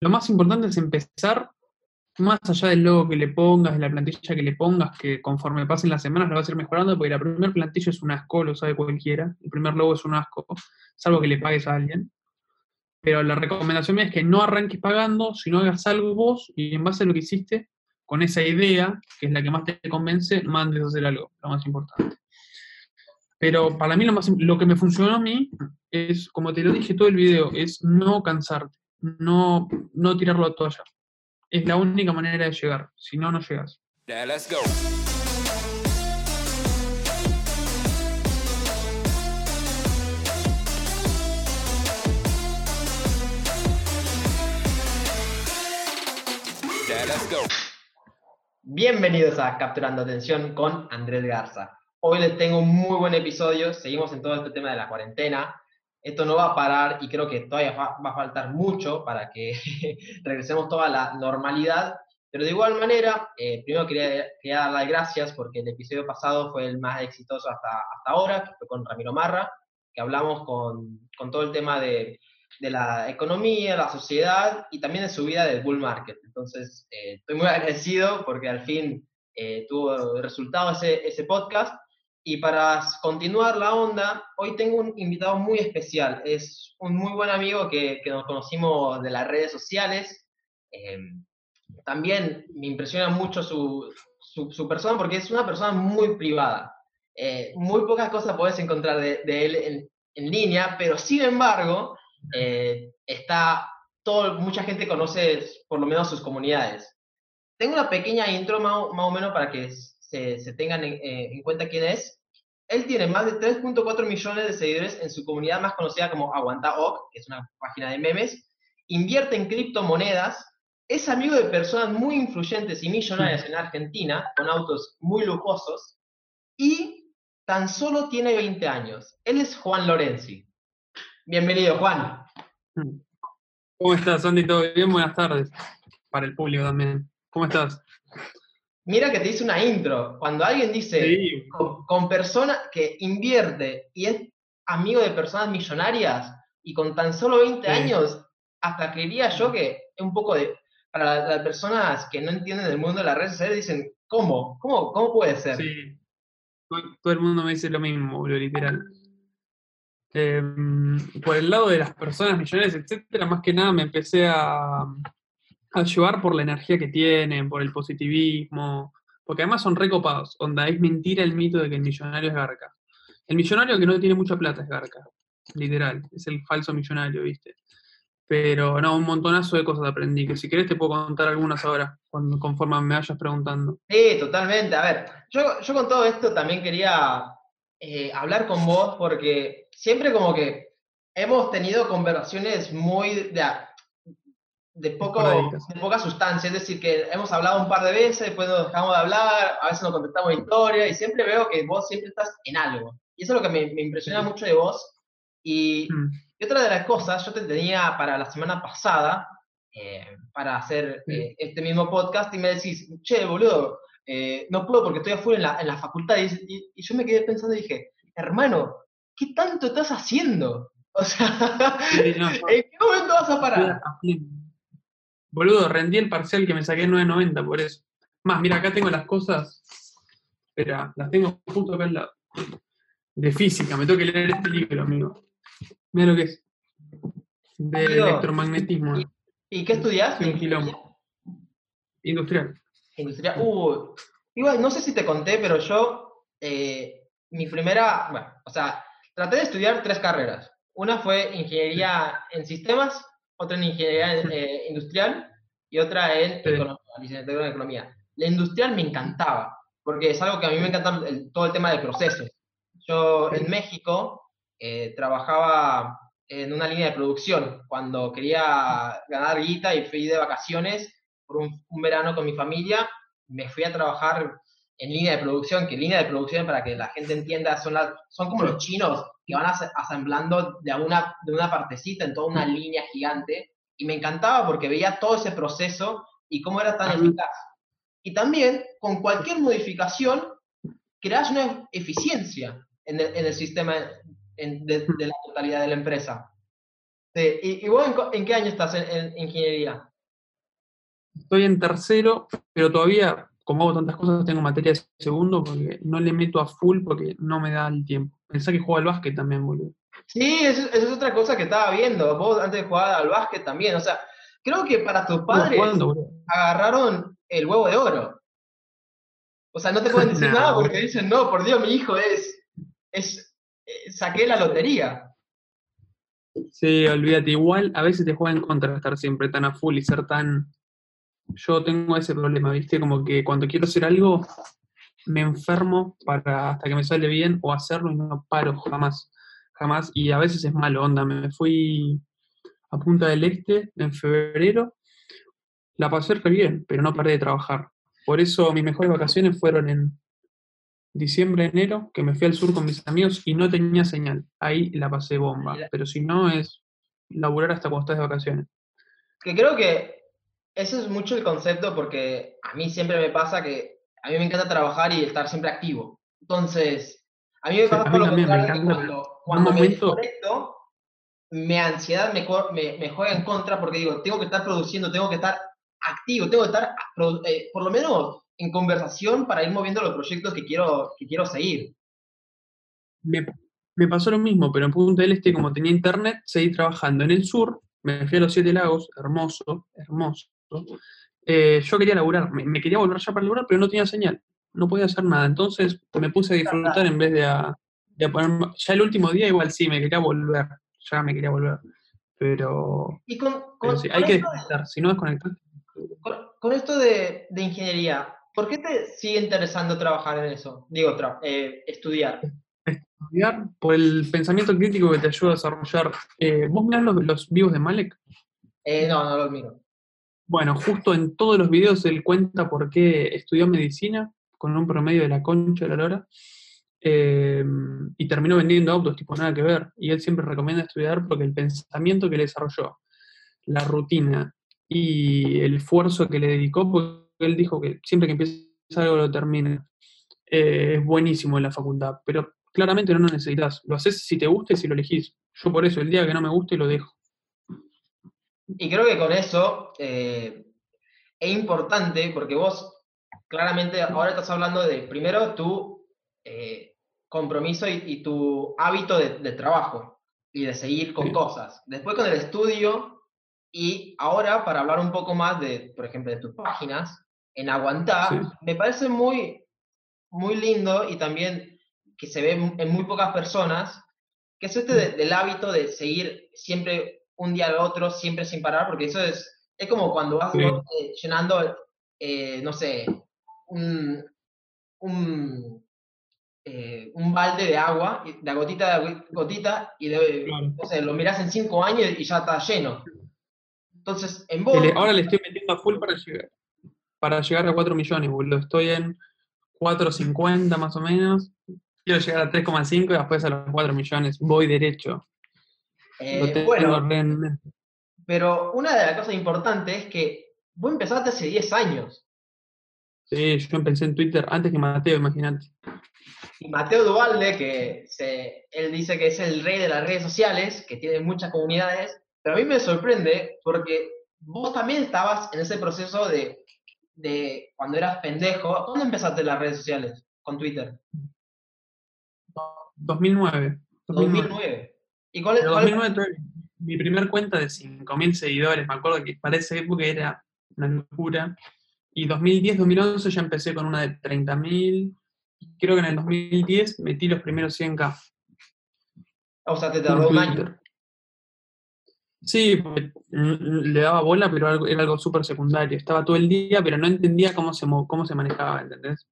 lo más importante es empezar, más allá del logo que le pongas, de la plantilla que le pongas, que conforme pasen las semanas lo vas a ir mejorando, porque la primera plantilla es un asco, lo sabe cualquiera. El primer logo es un asco, salvo que le pagues a alguien. Pero la recomendación mía es que no arranques pagando, sino hagas algo vos y en base a lo que hiciste, con esa idea, que es la que más te convence, mandes a hacer algo, lo más importante. Pero para mí lo, más, lo que me funcionó a mí es, como te lo dije todo el video, es no cansarte, no, no tirarlo a toalla. Es la única manera de llegar, si no, no llegas. let's go. Bienvenidos a Capturando Atención con Andrés Garza. Hoy les tengo un muy buen episodio, seguimos en todo este tema de la cuarentena. Esto no va a parar y creo que todavía va, a faltar mucho para que regresemos toda la normalidad. Pero de igual manera, eh, primero quería, dar las gracias porque el episodio pasado fue el más exitoso hasta, hasta ahora, que fue con Ramiro Marra, que hablamos con, con todo el tema de de la economía, la sociedad y también de su vida del bull market. Entonces, eh, estoy muy agradecido porque al fin eh, tuvo resultado ese, ese podcast. Y para continuar la onda, hoy tengo un invitado muy especial. Es un muy buen amigo que, que nos conocimos de las redes sociales. Em, también me impresiona mucho su, su, persona porque es una persona muy privada. Eh, muy pocas cosas puedes encontrar de, de él en, en, línea, pero sin embargo, eh, está, todo, mucha gente conoce por lo menos sus comunidades. Tengo una pequeña intro más, o menos para que se, tengan eh, en, cuenta quién es. Él tiene más de 3.4 millones de seguidores en su comunidad más conocida como AguantaOc, que es una página de memes. Invierte en criptomonedas. Es amigo de personas muy influyentes y millonarias en Argentina, con autos muy lujosos. Y tan solo tiene 20 años. Él es Juan Lorenzi. Bienvenido, Juan. ¿Cómo estás, Andy? ¿Todo bien? Buenas tardes. Para el público también. ¿Cómo estás? Mira que te hice una intro. Cuando alguien dice con, persona que invierte y es amigo de personas millonarias y con tan solo 20 años, hasta creería yo que es un poco de. Para las personas que no entienden el mundo de las redes sociales, dicen, ¿cómo? ¿Cómo, cómo puede ser? Sí. Todo el mundo me dice lo mismo, literal. Em, por el lado de las personas millones, etcétera, más que nada me empecé a, a llevar por la energía que tienen, por el positivismo, porque además son recopados. Onda, es mentira el mito de que el millonario es garca. El millonario que no tiene mucha plata es garca, literal, es el falso millonario, ¿viste? Pero no, un montonazo de cosas aprendí, que si querés te puedo contar algunas ahora, conforme me vayas preguntando. Sí, totalmente. A ver, yo, yo con todo esto también quería eh, hablar con vos porque siempre como que hemos tenido conversaciones muy de, poco, de poca sustancia, es decir, que hemos hablado un par de veces, después nos dejamos de hablar, a veces nos contestamos historia y siempre veo que vos siempre estás en algo. Y eso es lo que me, impresiona mucho de vos. Y, mm. y, otra de las cosas, yo te tenía para la semana pasada, eh, para hacer eh, este mismo podcast, y me decís, che, boludo, eh, no puedo porque estoy afuera en la, en la facultad. Y, y, yo me quedé pensando y dije, hermano, ¿qué tanto estás haciendo? O sea, ¿en qué momento vas a parar? Boludo, rendí el parcial que me saqué en 9.90 por eso. Más, mira, acá tengo las cosas. Espera, las tengo justo acá en la. De física, me tengo que leer este libro, amigo. Mira lo que es. De electromagnetismo. ¿Y, qué estudias? Industrial. Industrial. Uh, igual, no sé si te conté, pero yo, eh, mi primera, bueno, o sea, traté de estudiar tres carreras. Una fue ingeniería en sistemas, otra en ingeniería eh, industrial y otra en economía, licenciatura en economía. La industrial me encantaba, porque es algo que a mí me encanta todo el tema de procesos. Yo en México eh, trabajaba en una línea de producción cuando quería ganar guita y fui de vacaciones por un, un verano con mi familia. Me fui a trabajar en línea de producción, que línea de producción, para que la gente entienda, son, las, son como los chinos que van asemblando de una, de una partecita en toda una línea gigante. Y me encantaba porque veía todo ese proceso y cómo era tan eficaz. Y también, con cualquier modificación, creas una eficiencia en el, en el sistema de, la totalidad de la empresa. ¿Y, vos en, qué año estás en, ingeniería? Estoy en tercero, pero todavía, como hago tantas cosas, tengo materia de segundo porque no le meto a full porque no me da el tiempo. Pensá que juego al básquet también, boludo. Sí, eso, eso es otra cosa que estaba viendo. Vos antes jugar al básquet también. O sea, creo que para tus padres jugando, agarraron el huevo de oro. O sea, no te pueden decir No. nada porque dicen, no, por Dios, mi hijo es, es, eh, saqué la lotería. Sí, olvídate. Igual a veces te juega en contra estar siempre tan a full y ser tan. Yo tengo ese problema, ¿viste? Como que cuando quiero hacer algo, me enfermo para hasta que me sale bien o hacerlo y no paro jamás. Jamás. Y a veces es malo, onda. Me fui a Punta del Este en febrero. La pasé re bien, pero no paré de trabajar. Por eso mis mejores vacaciones fueron en diciembre, enero, que me fui al sur con mis amigos y no tenía señal. Ahí la pasé bomba. Pero si no, es laburar hasta cuando estás de vacaciones. Que creo que eso es mucho el concepto porque a mí siempre me pasa que a mí me encanta trabajar y estar siempre activo. Entonces, a mí me Sí, pasa a por lo me cuando, cuando me desconecto, mi ansiedad me, me, me juega en contra porque digo, tengo que estar produciendo, tengo que estar activo, tengo que estar eh, por lo menos en conversación para ir moviendo los proyectos que quiero, que quiero seguir. Me, me pasó lo mismo, pero en Punta del Este, como tenía internet, seguí trabajando. En el sur, me fui a los Siete Lagos, hermoso, hermoso. Eh, yo quería laburar, me, me quería volver ya para laburar, pero no tenía señal, no podía hacer nada. Entonces me puse a disfrutar en vez de a, de a ponerme. Ya el último día, igual sí, me quería volver, ya me quería volver. Pero, Y con, pero sí, hay que desconectar, si no desconectar. Con, con esto de, de ingeniería, ¿por qué te sigue interesando trabajar en eso? Digo, tra- eh, estudiar. Estudiar por el pensamiento crítico que te ayuda a desarrollar. Eh, ¿Vos mirás los, los vivos de Malek? Eh, no, no lo miro. Bueno, justo en todos los videos él cuenta por qué estudió medicina con un promedio de la concha de la lora eh, y terminó vendiendo autos, tipo nada que ver. Y él siempre recomienda estudiar porque el pensamiento que le desarrolló, la rutina y el esfuerzo que le dedicó, porque él dijo que siempre que empieza algo lo termina. Eh, es buenísimo en la facultad, pero claramente no lo necesitas. Lo haces si te gusta y si lo elegís. Yo por eso, el día que no me guste, lo dejo. Y creo que con eso eh, es importante porque vos claramente ahora estás hablando de primero tu eh, compromiso y, y tu hábito de, de trabajo y de seguir con Sí. cosas. Después con el estudio y ahora para hablar un poco más de, por ejemplo, de tus páginas, en Aguantar, Sí. me parece muy, muy lindo y también que se ve en muy pocas personas, que es este de- del hábito de seguir siempre un día al otro, siempre sin parar, porque eso es, es como cuando vas Sí. eh, llenando, eh, no sé, un, un, eh, un balde de agua, de gotita a go- gotita, y de, Claro. no sé, lo mirás en cinco años y ya está lleno. Entonces, en vos... Ahora le estoy metiendo a full para llegar, para llegar a 4 millones, boludo. Estoy en 4.50 más o menos. Quiero llegar a 3,5 y después a los 4 millones. Voy derecho. Eh, bueno, pero una de las cosas importantes es que vos empezaste hace 10 años. Sí, yo empecé en Twitter antes que Mateo, imagínate. Y Mateo Duvalde, que se, él dice que es el rey de las redes sociales, que tiene muchas comunidades, pero a mí me sorprende porque vos también estabas en ese proceso de, de cuando eras pendejo. ¿Cuándo empezaste las redes sociales con Twitter? 2009. 2009. 2009. ¿Y cuál cuál es- 2009 tuve mi primer cuenta de 5.000 seguidores. Me acuerdo que para esa época era una locura. Y 2010, 2011 ya empecé con una de 30.000. Creo que en el 2010 metí los primeros 100k. O sea, te tardó un año. Sí, le daba bola, pero era algo súper secundario. Estaba todo el día, pero no entendía cómo se, mo- cómo se manejaba, ¿entendés?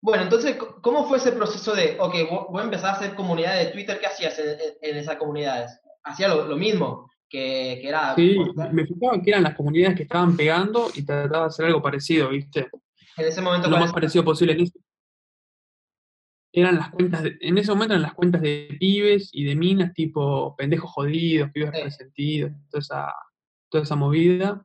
Bueno, entonces, ¿cómo fue ese proceso de, ok, vos, vos empezás a hacer comunidades de Twitter, ¿qué hacías en, esas comunidades? ¿Hacía lo, lo mismo? Que, que era Sí, me fijaba que eran las comunidades que estaban pegando y trataba de hacer algo parecido, ¿viste? en ese momento Lo ¿cuál más parecido posible. En ese, eran las cuentas de- en ese momento eran las cuentas de pibes y de minas, tipo pendejos jodidos, pibes Sí. resentidos, toda esa, toda esa movida.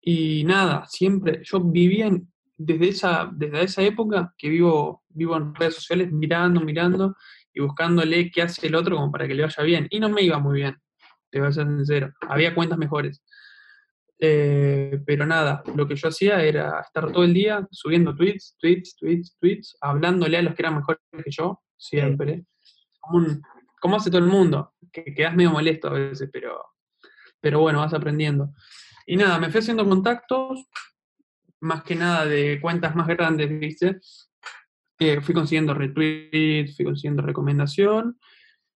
Y nada, siempre, yo vivía en- desde esa, desde esa época que vivo, vivo en redes sociales mirando, mirando y buscándole qué hace el otro como para que le vaya bien. Y no me iba muy bien, te voy a ser sincero. Había cuentas mejores. Eh, pero nada, lo que yo hacía era estar todo el día subiendo tweets, tweets, tweets, tweets, hablándole a los que eran mejores que yo, siempre. Como, un- como hace todo el mundo, que quedas medio molesto a veces, pero, pero bueno, vas aprendiendo. Y nada, me fui haciendo contactos, más que nada de cuentas más grandes, ¿viste? Eh, fui consiguiendo retweets, fui consiguiendo recomendación.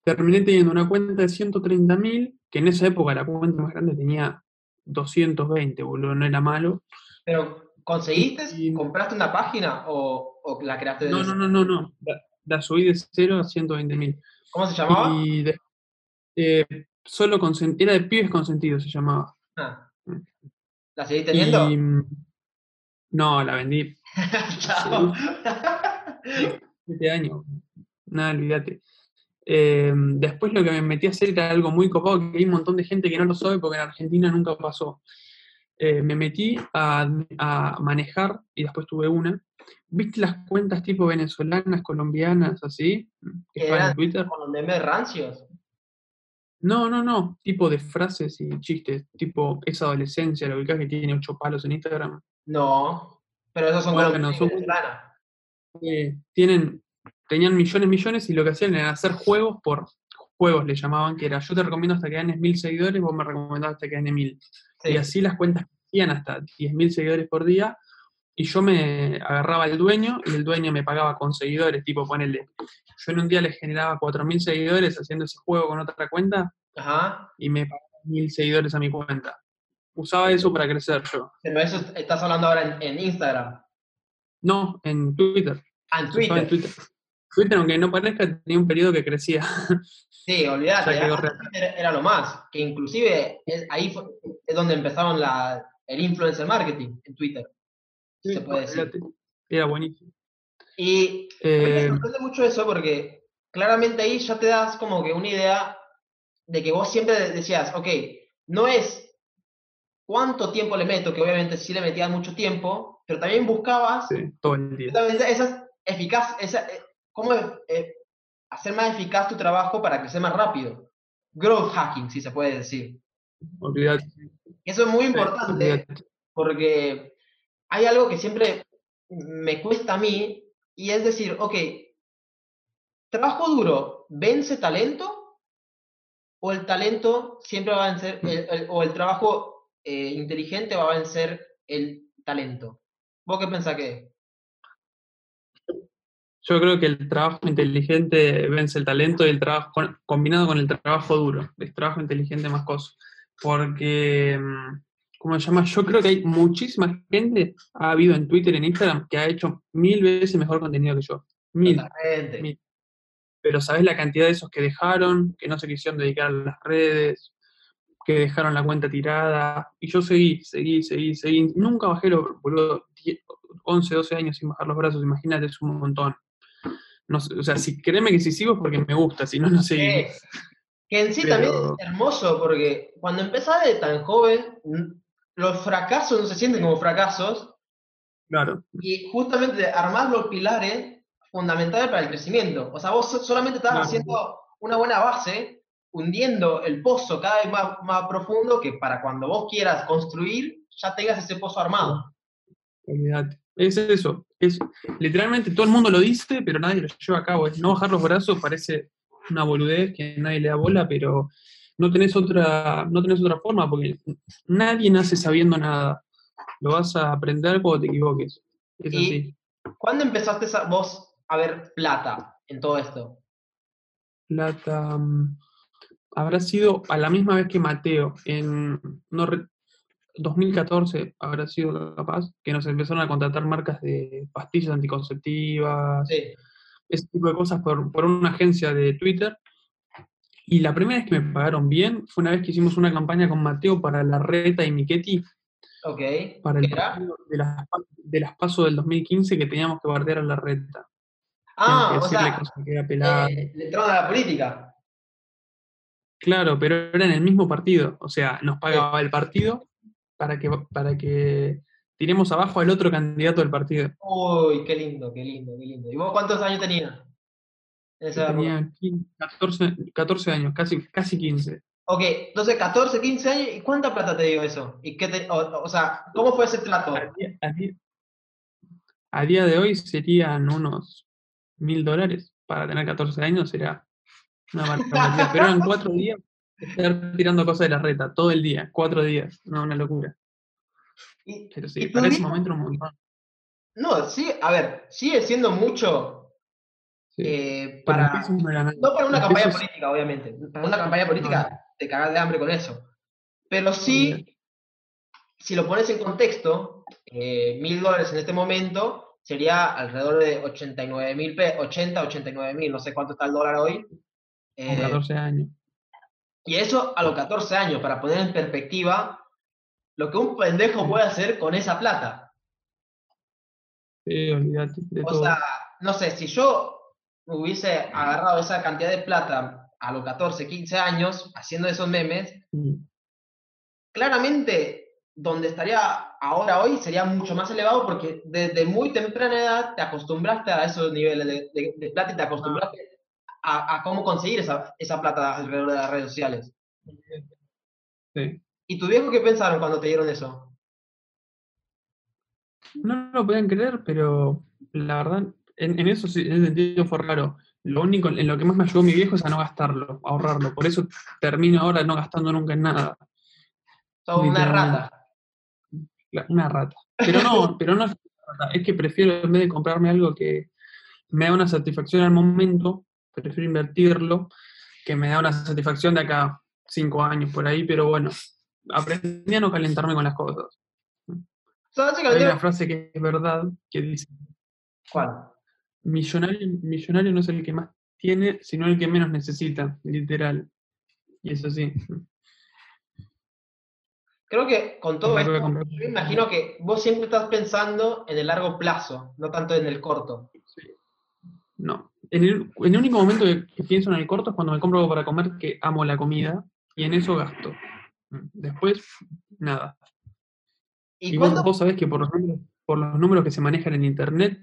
Terminé teniendo una cuenta de 130.000, que en esa época la cuenta más grande tenía 220, boludo, no era malo. Pero, ¿conseguiste? Y- ¿Compraste una página o, o la creaste de No, no, no, no, no. La, la subí de 0 a 120.000. ¿Cómo se llamaba? Y de- eh, solo era de pibes consentidos, se llamaba. Ah. ¿La seguís teniendo? Y, mm, no, la vendí Chao. 7 años. Nada, olvídate. Eh, después lo que me metí a hacer era algo muy copado, que hay un montón de gente que no lo sabe porque en Argentina nunca pasó. Eh, me metí a, a manejar y después tuve una. ¿Viste las cuentas tipo venezolanas, colombianas, así? Que están Eran en Twitter. con los memes rancios. No, no, no. Tipo de frases y chistes. Tipo, esa adolescencia, la ubicás que tiene ocho palos en Instagram. No. Pero esos son Bueno, con los son-. Eh, tienen, tenían millones, millones y lo que hacían era hacer juegos por juegos, le llamaban, que era yo te recomiendo hasta que ganes mil seguidores, vos me recomendás hasta que gane mil. Sí. Y así las cuentas hacían hasta 10.000 seguidores por día. Y yo me agarraba al dueño y el dueño me pagaba con seguidores, tipo ponele. Yo en un día le generaba 4.000 seguidores haciendo ese juego con otra cuenta Ajá. y me pagaba 1.000 seguidores a mi cuenta. Usaba eso para crecer yo. Pero eso estás hablando ahora en, en Instagram. No, en Twitter. Ah, en Twitter. Twitter. Aunque no parezca, tenía un periodo que crecía. Sí, re- Twitter era lo más. Que inclusive es- ahí fue- es donde empezaron la, el influencer marketing en Twitter. se puede decir. Era buenísimo. Y me Eh, sorprende mucho eso porque claramente ahí ya te das como que una idea de que vos siempre decías, ok, no es cuánto tiempo le meto, que obviamente sí le metías mucho tiempo, pero también buscabas sí, todo el día. eficaz, esa, eh, cómo eh, hacer más eficaz tu trabajo para crecer más rápido. Growth hacking, si se puede decir. Eso es muy importante porque hay algo que siempre me cuesta a mí y es decir, ok, ¿trabajo duro vence talento? ¿O el talento siempre va a vencer, el- el- o el trabajo eh, inteligente va a vencer el talento? ¿Vos qué pensás que es? Yo creo que el trabajo inteligente vence el talento y el trabajo con- combinado con el trabajo duro. El trabajo inteligente más cosas. Porque, mm, ¿cómo se llama? Yo creo que hay muchísima gente, ha habido en Twitter en Instagram, que ha hecho mil veces mejor contenido que yo. Mil. Mil. Pero ¿sabes la cantidad de esos que dejaron, que no se quisieron dedicar a las redes, que dejaron la cuenta tirada? Y yo seguí, seguí, seguí, seguí. Nunca bajé los, boludo, 10, 11, 12 años sin bajar los brazos, imagínate, es un montón. No o sea, si créeme que si sigo es porque me gusta, si no, no seguí. Eh, que en sí Pero- también es hermoso porque cuando empezás de tan joven, los fracasos no se sienten como fracasos Claro, y justamente armás los pilares fundamentales para el crecimiento. O sea, vos so- solamente estás Claro. haciendo una buena base, hundiendo el pozo cada vez más, más profundo que para cuando vos quieras construir, ya tengas ese pozo armado. olvídate. Es eso. Es, literalmente todo el mundo lo dice, pero nadie lo lleva a cabo. Es no bajar los brazos parece una boludez que nadie le da bola, pero no tenés otra, no tenés otra forma, porque nadie nace sabiendo nada. Lo vas a aprender cuando te equivoques. Es Y- así. ¿Cuándo empezaste a- vos a ver plata en todo esto? Plata. mm, Habrá sido a la misma vez que Mateo, en no re- 2014 habrá sido capaz, que nos empezaron a contratar marcas de pastillas anticonceptivas, Sí. ese tipo de cosas por, por una agencia de Twitter. Y la primera vez que me pagaron bien fue una vez que hicimos una campaña con Mateo para la Reta y Miquetti, Ok. para ¿Qué el partido de las, de las PASO del 2015 que teníamos que bardear a la Reta. Ah, Teníamos o que decirle sea, cosas que era pelada. eh, le entraron a la política. Claro, pero era en el mismo partido. O sea, nos pagaba el partido para que, para que tiremos abajo al otro candidato del partido. Uy, qué lindo, qué lindo, qué lindo. ¿Y vos cuántos años tenías? Esa tenía 15, 14, 14 años, casi, casi 15. Ok, entonces 14, 15 años, ¿y cuánta plata te dio eso? ¿Y qué te, o, o sea, ¿cómo fue ese trato? A día, a día- a día de hoy serían unos mil dólares. Para tener 14 años será una barbaridad. Pero en cuatro días estar tirando cosas de la reta, todo el día, cuatro días. No, una locura. Y- Pero ¿Y sí, para ese momento un montón. No, sí, a ver, sigue siendo mucho Sí. eh, para... no para una campaña pesos- política, obviamente. Para una campaña política te cagas de hambre con eso. Pero sí, Olvídate. si lo pones en contexto, eh, mil dólares en este momento sería alrededor de 89 mil, 80, 89 mil, no sé cuánto está el dólar hoy. Con Eh, 14 años. y eso a los 14 años, para poner en perspectiva lo que un pendejo puede hacer con esa plata. Sí, olvídate de O todo. sea, no sé, si yo hubiese agarrado esa cantidad de plata a los 14, 15 años haciendo esos memes, Mm. claramente donde estaría ahora hoy sería mucho más elevado porque desde muy temprana edad te acostumbraste a esos niveles de, de- de plata y te acostumbraste a, a cómo conseguir esa, esa plata alrededor de las redes sociales. Sí. ¿Y tu viejo qué pensaron cuando te dieron eso? No lo podían creer, pero la verdad, en, en eso sí, en ese sentido fue raro. Lo único, en lo que más me ayudó mi viejo es a no gastarlo, a ahorrarlo. Por eso termino ahora no gastando nunca en nada. Sos una rata. Una rata. Pero no, pero no es una rata, es que prefiero, en vez de comprarme algo que me da una satisfacción al momento, prefiero invertirlo, que me da una satisfacción de acá cinco años por ahí, pero bueno, aprendí a no calentarme con las cosas. Hay una frase que es verdad, que dice, ¿cuál? millonario, millonario no es el que más tiene, sino el que menos necesita, literal. Y eso sí. Creo que con todo esto, yo me imagino que vos siempre estás pensando en el largo plazo, no tanto en el corto. No. En el, en el único momento que, que pienso en el corto es cuando me compro algo para comer que amo la comida y en eso gasto. Después, nada. ¿Y, Y vos, vos sabés que por los, números, por los números que se manejan en internet,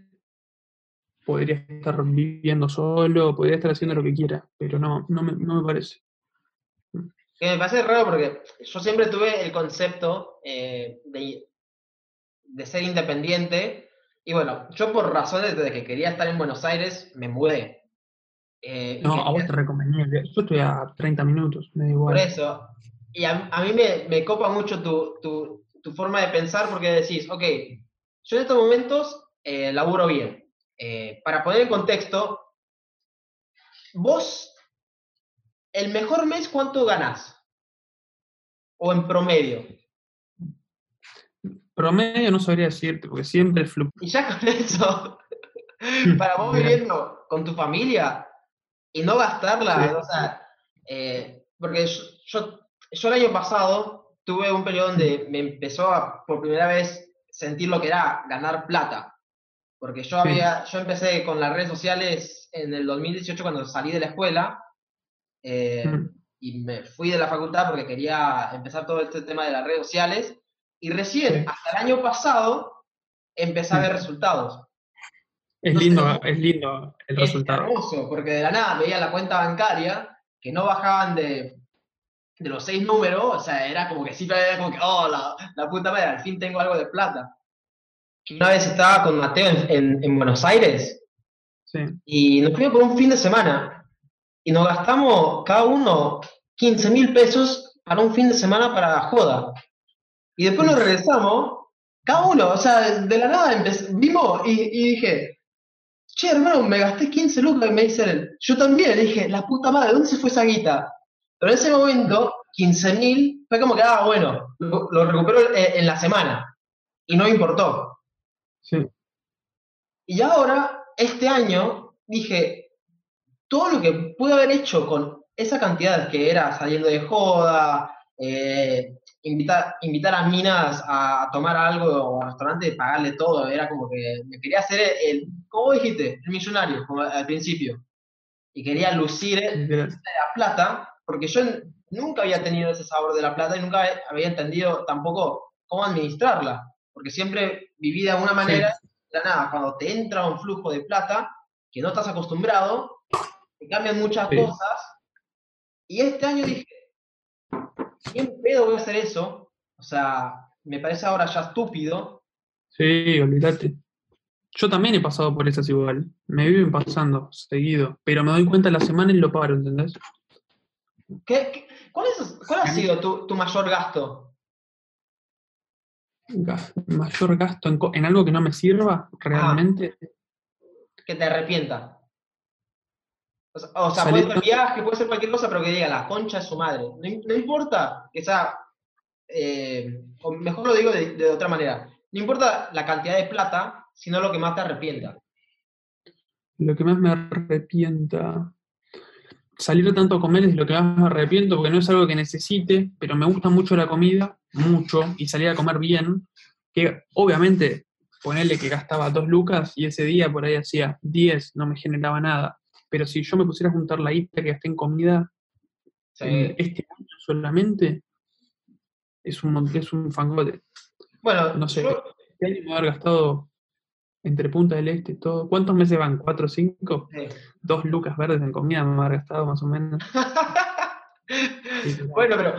podría estar viviendo solo, podría estar haciendo lo que quiera, pero no, no me, no me parece. Que me parece raro porque yo siempre tuve el concepto eh, de, de ser independiente. Y bueno, yo por razones de que quería estar en Buenos Aires, me mudé. Eh, No, a vos te recomendaría. Yo estoy a 30 minutos, me da Por eso. Y a, a mí me, me copa mucho tu, tu- tu forma de pensar porque decís, ok, yo en estos momentos eh, laburo bien. Eh, para poner en contexto, vos, el mejor mes, ¿cuánto ganás? O en promedio. Promedio no sabría decirte, porque siempre fluctúa. Y ya con eso, para vos viviendo con tu familia y no gastarla, Sí. o sea, eh, porque yo, yo, yo el año pasado tuve un periodo donde me empezó a, por primera vez, sentir lo que era ganar plata. Porque yo, Sí. había, yo empecé con las redes sociales en el 2018 cuando salí de la escuela eh, Mm. y me fui de la facultad porque quería empezar todo este tema de las redes sociales. Y recién, Sí. hasta el año pasado, empecé a ver resultados. Es sé, lindo, es lindo el Es resultado. hermoso, porque de la nada veía la cuenta bancaria que no bajaban de, de los seis números, o sea, era como que siempre era como que, oh, la, la puta madre, al fin tengo algo de plata. Una vez estaba con Mateo en, en- en Buenos Aires Sí. y nos fuimos por un fin de semana y nos gastamos cada uno 15 mil pesos para un fin de semana para la joda. Y después nos regresamos, cada uno, o sea, de la nada vimos y, y dije, che, hermano, me gasté 15 lucas y me dice él, yo también, le dije, la puta madre, ¿dónde se fue esa guita? Pero en ese momento, 15 mil, fue como que, ah, bueno, lo, lo recupero eh, en la semana y no me importó. Sí. Y ahora, este año, dije, todo lo que pude haber hecho con esa cantidad que era saliendo de joda, eh, invitar, invitar a minas a tomar algo o al restaurante, pagarle todo, era como que me quería hacer el, ¿cómo dijiste? El millonario, como al principio. Y quería lucir la plata, porque yo nunca había tenido ese sabor de la plata y nunca había entendido tampoco cómo administrarla, porque siempre viví de alguna manera, de la nada, cuando te entra un flujo de plata que no estás acostumbrado, te cambian muchas Sí. cosas, y este año dije, ¿quién pedo voy a hacer eso? O sea, me parece ahora ya estúpido. Sí, olvídate. Yo también he pasado por esas igual. Me viven pasando seguido. Pero me doy cuenta la semana y lo paro, ¿entendés? ¿Qué, qué- cuál, es- cuál ha sido tu, tu mayor gasto? Gas- mayor gasto en, algo que no me sirva realmente. Que te arrepienta. O sea, o sea, Salir puede ser viaje, puede ser cualquier cosa, pero que diga la concha de su madre. No, im- no importa que sea. eh, o mejor lo digo de, de otra manera. No importa la cantidad de plata, sino lo que más te arrepienta. Lo que más me arrepienta. Salir tanto a comer es lo que más me arrepiento porque no es algo que necesite, pero me gusta mucho la comida, mucho, y salir a comer bien. Que obviamente, ponerle que gastaba dos lucas y ese día por ahí hacía 10, no me generaba nada. Pero si yo me pusiera a juntar la guita que gasté en comida Sí. en este año solamente, es un, es un fangote. Bueno, No sé, yo- este año me haber gastado entre Punta del Este y todo. ¿Cuántos meses van? ¿Cuatro o cinco? sí. Dos lucas verdes en comida me haber gastado más o menos. bueno, pero,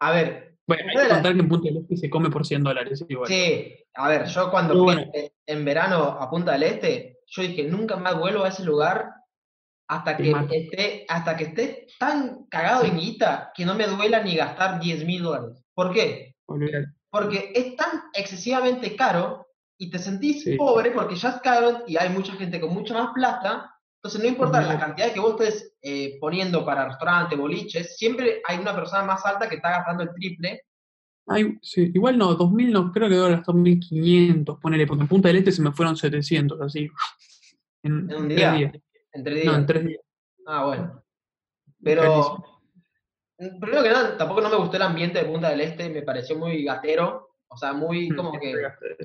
a ver, Bueno, hay que contar que en Punta del Este se come por 100 dólares igual. sí, a ver, yo cuando fui bueno. en verano a Punta del Este, yo dije, nunca más vuelvo a ese lugar hasta que esté, hasta que esté tan cagado en guita que no me duela ni gastar 10 mil dólares. ¿Por qué? Porque es tan excesivamente caro y te sentís Sí. pobre porque ya es caro y hay mucha gente con mucha más plata. Entonces no importa la cantidad que vos estés eh, poniendo para restaurante, boliches, siempre hay una persona más alta que está gastando el triple. Ay, sí, igual no, 2000 no, creo que gastado 1500, ponele, porque en Punta del Este se me fueron 700, así. En, En un tres día. Entre días. No, en tres días. Ah, bueno. Pero, mm, primero que nada, tampoco no me gustó el ambiente de Punta del Este, me pareció muy gatero, o sea, muy como Mm, que fregaste.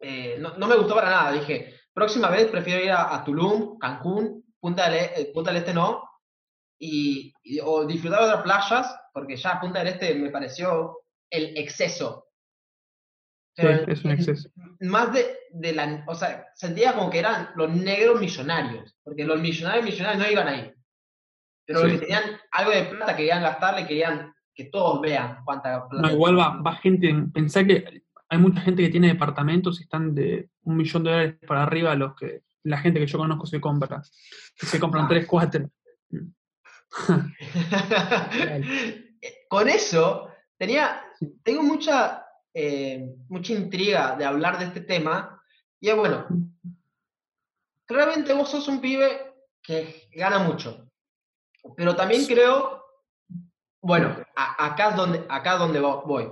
eh, no, no me gustó para nada. Dije, próxima vez prefiero ir a, a Tulum, Cancún, Punta del, E- eh, Punta del Este no, y, y- o disfrutar de otras playas, porque ya Punta del Este me pareció el exceso. Pero es un exceso. Más de, de la, o sea, sentía como que eran los negros millonarios, porque los millonarios millonarios no iban ahí. Pero los que tenían algo de plata querían gastarle, querían que todos vean cuánta plata. No, igual va, va gente, pensá que hay mucha gente que tiene departamentos y están de un millón de dólares para arriba los que la gente que yo conozco se compra. Se compran Ah. 3, 4. Con eso, tenía, tengo mucha, eh, mucha intriga de hablar de este tema. Y es bueno, claramente vos sos un pibe que gana mucho. Pero también creo, bueno, a- acá es donde, acá es donde vo- voy.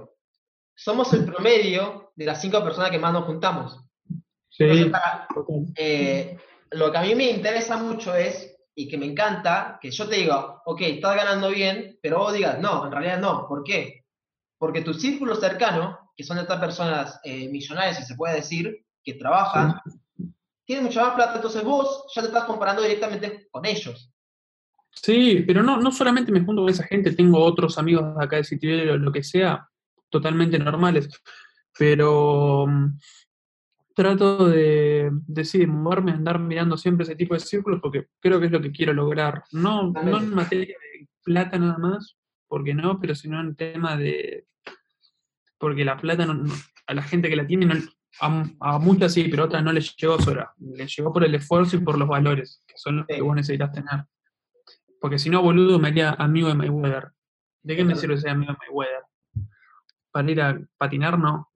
Somos el promedio de las cinco personas que más nos juntamos. Entonces, Sí, para- total. eh, lo que a mí me interesa mucho es, y que me encanta, que yo te diga, ok, estás ganando bien, pero vos digas, no, en realidad no. ¿Por qué? Porque tu círculo cercano, que son estas personas eh, millonarias, si se puede decir, que trabajan, tienen mucha más plata, entonces vos ya te estás comparando directamente con ellos. Sí, pero no, no solamente me junto con esa gente, tengo otros amigos de acá de City o lo que sea, totalmente normales, pero mm, trato de, de, sí, de moverme, andar mirando siempre ese tipo de círculos porque creo que es lo que quiero lograr. No, no en materia de plata nada más, porque no, pero sino en tema de... Porque la plata no- no- a la gente que la tiene, no- a, a muchas sí, pero a otras no les llegó sola. Les llegó por el esfuerzo y por los valores, que son los que vos necesitas tener. Porque si no, boludo, me haría amigo de Mayweather. ¿De qué me sirve ser amigo de Mayweather? Para ir a patinar, no.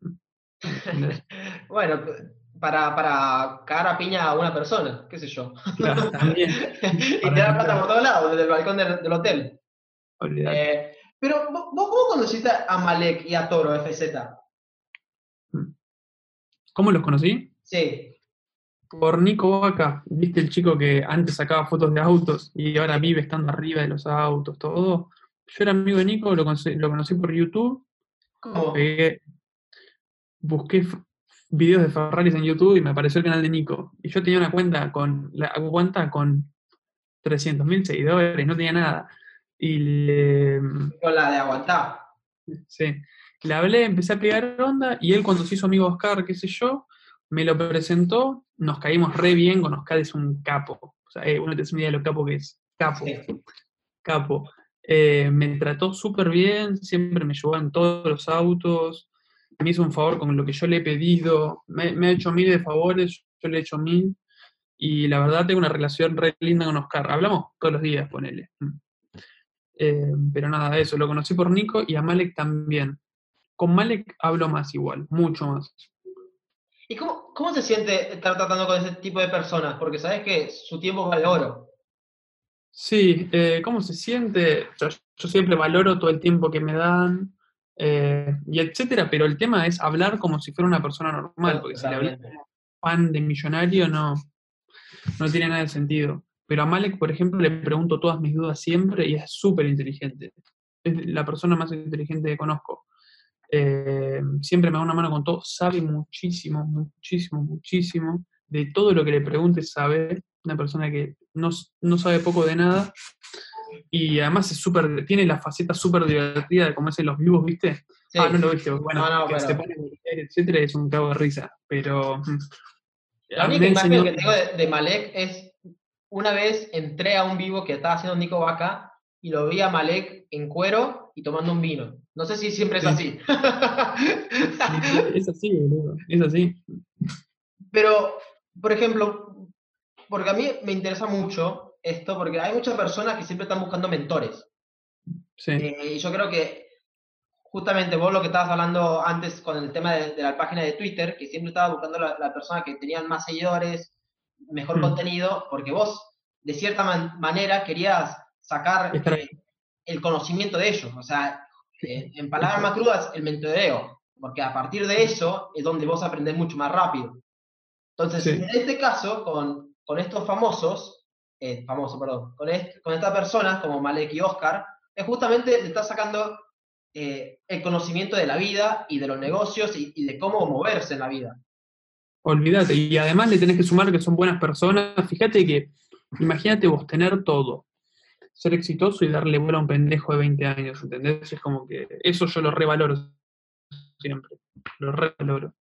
Bueno, para, para cagar a piña a una persona, qué sé yo. Claro, también. y te da plata por todos lados, desde el balcón del, del hotel. Eh, pero, ¿vos cómo conociste a Malek y a Toro FZ? ¿Cómo los conocí? Sí. Por Nico Vaca. ¿Viste el chico que antes sacaba fotos de autos y ahora vive estando arriba de los autos, todo? Yo era amigo de Nico, lo conocí, lo conocí por YouTube. ¿Cómo? pegué- busqué videos de Ferraris en YouTube y me apareció el canal de Nico. Y yo tenía una cuenta con, la cuenta con 300.000 seguidores, no tenía nada. Y le, Con la de aguantar. sí, le hablé, empecé a pegar onda y él cuando se hizo amigo Oscar, qué sé yo, me lo presentó, nos caímos re bien, con Oscar es un capo. O sea, eh, uno te hace una idea de lo capo que es. Capo, Sí. capo. Eh, me trató súper bien, siempre me llevó en todos los autos, me hizo un favor con lo que yo le he pedido, me, me ha hecho mil de favores, yo le he hecho mil, y la verdad tengo una relación re linda con Oscar. Hablamos todos los días, ponele. Eh, pero nada, eso, lo conocí por Nico y a Malek también. Con Malek hablo más igual, mucho más. ¿Y cómo, cómo se siente estar tratando con ese tipo de personas? Porque sabes que su tiempo vale oro. Sí, eh, ¿cómo se siente? Yo, yo, siempre valoro todo el tiempo que me dan, eh, y etcétera, pero el tema es hablar como si fuera una persona normal, porque si le hablas fan de millonario no, no tiene nada de sentido. Pero a Malek, por ejemplo, le pregunto todas mis dudas siempre y es súper inteligente. Es la persona más inteligente que conozco. Eh, siempre me da una mano con todo, sabe muchísimo, muchísimo, muchísimo. De todo lo que le pregunte sabe. Una persona que no, no sabe poco de nada. Y además es súper, tiene la faceta súper divertida de en los vivos, ¿viste? Ah, no lo viste. Bueno, no, no, que se pone etcétera, es un cago de risa. Pero. Mm, la única imagen que tengo de, de Malek es una vez entré a un vivo que estaba haciendo Nico Vaca y lo vi a Malek en cuero y tomando un vino. No sé si siempre es así. es así, es así. Pero, por ejemplo, porque a mí me interesa mucho esto, porque hay muchas personas que siempre están buscando mentores. Sí. Eh, y yo creo que justamente vos lo que estabas hablando antes con el tema de, la página de Twitter, que siempre estaba buscando la, la persona que tenían más seguidores, mejor mm. contenido, porque vos, de cierta manera, querías sacar eh, el conocimiento de ellos. O sea, eh, en palabras más crudas, el mentoreo, porque a partir de eso es donde vos aprendés mucho más rápido. Entonces, en este caso, con, con estos famosos, eh, famosos, perdón, con, con estas personas como Malek y Oscar, es justamente le estás sacando el conocimiento de la vida y de los negocios y, de cómo moverse en la vida. Olvídate. Y además le tenés que sumar que son buenas personas. Fíjate que, imagínate vos tener todo, ser exitoso y darle bola a un pendejo de 20 años, ¿entendés? Es como que eso yo lo revaloro siempre. Lo revaloro.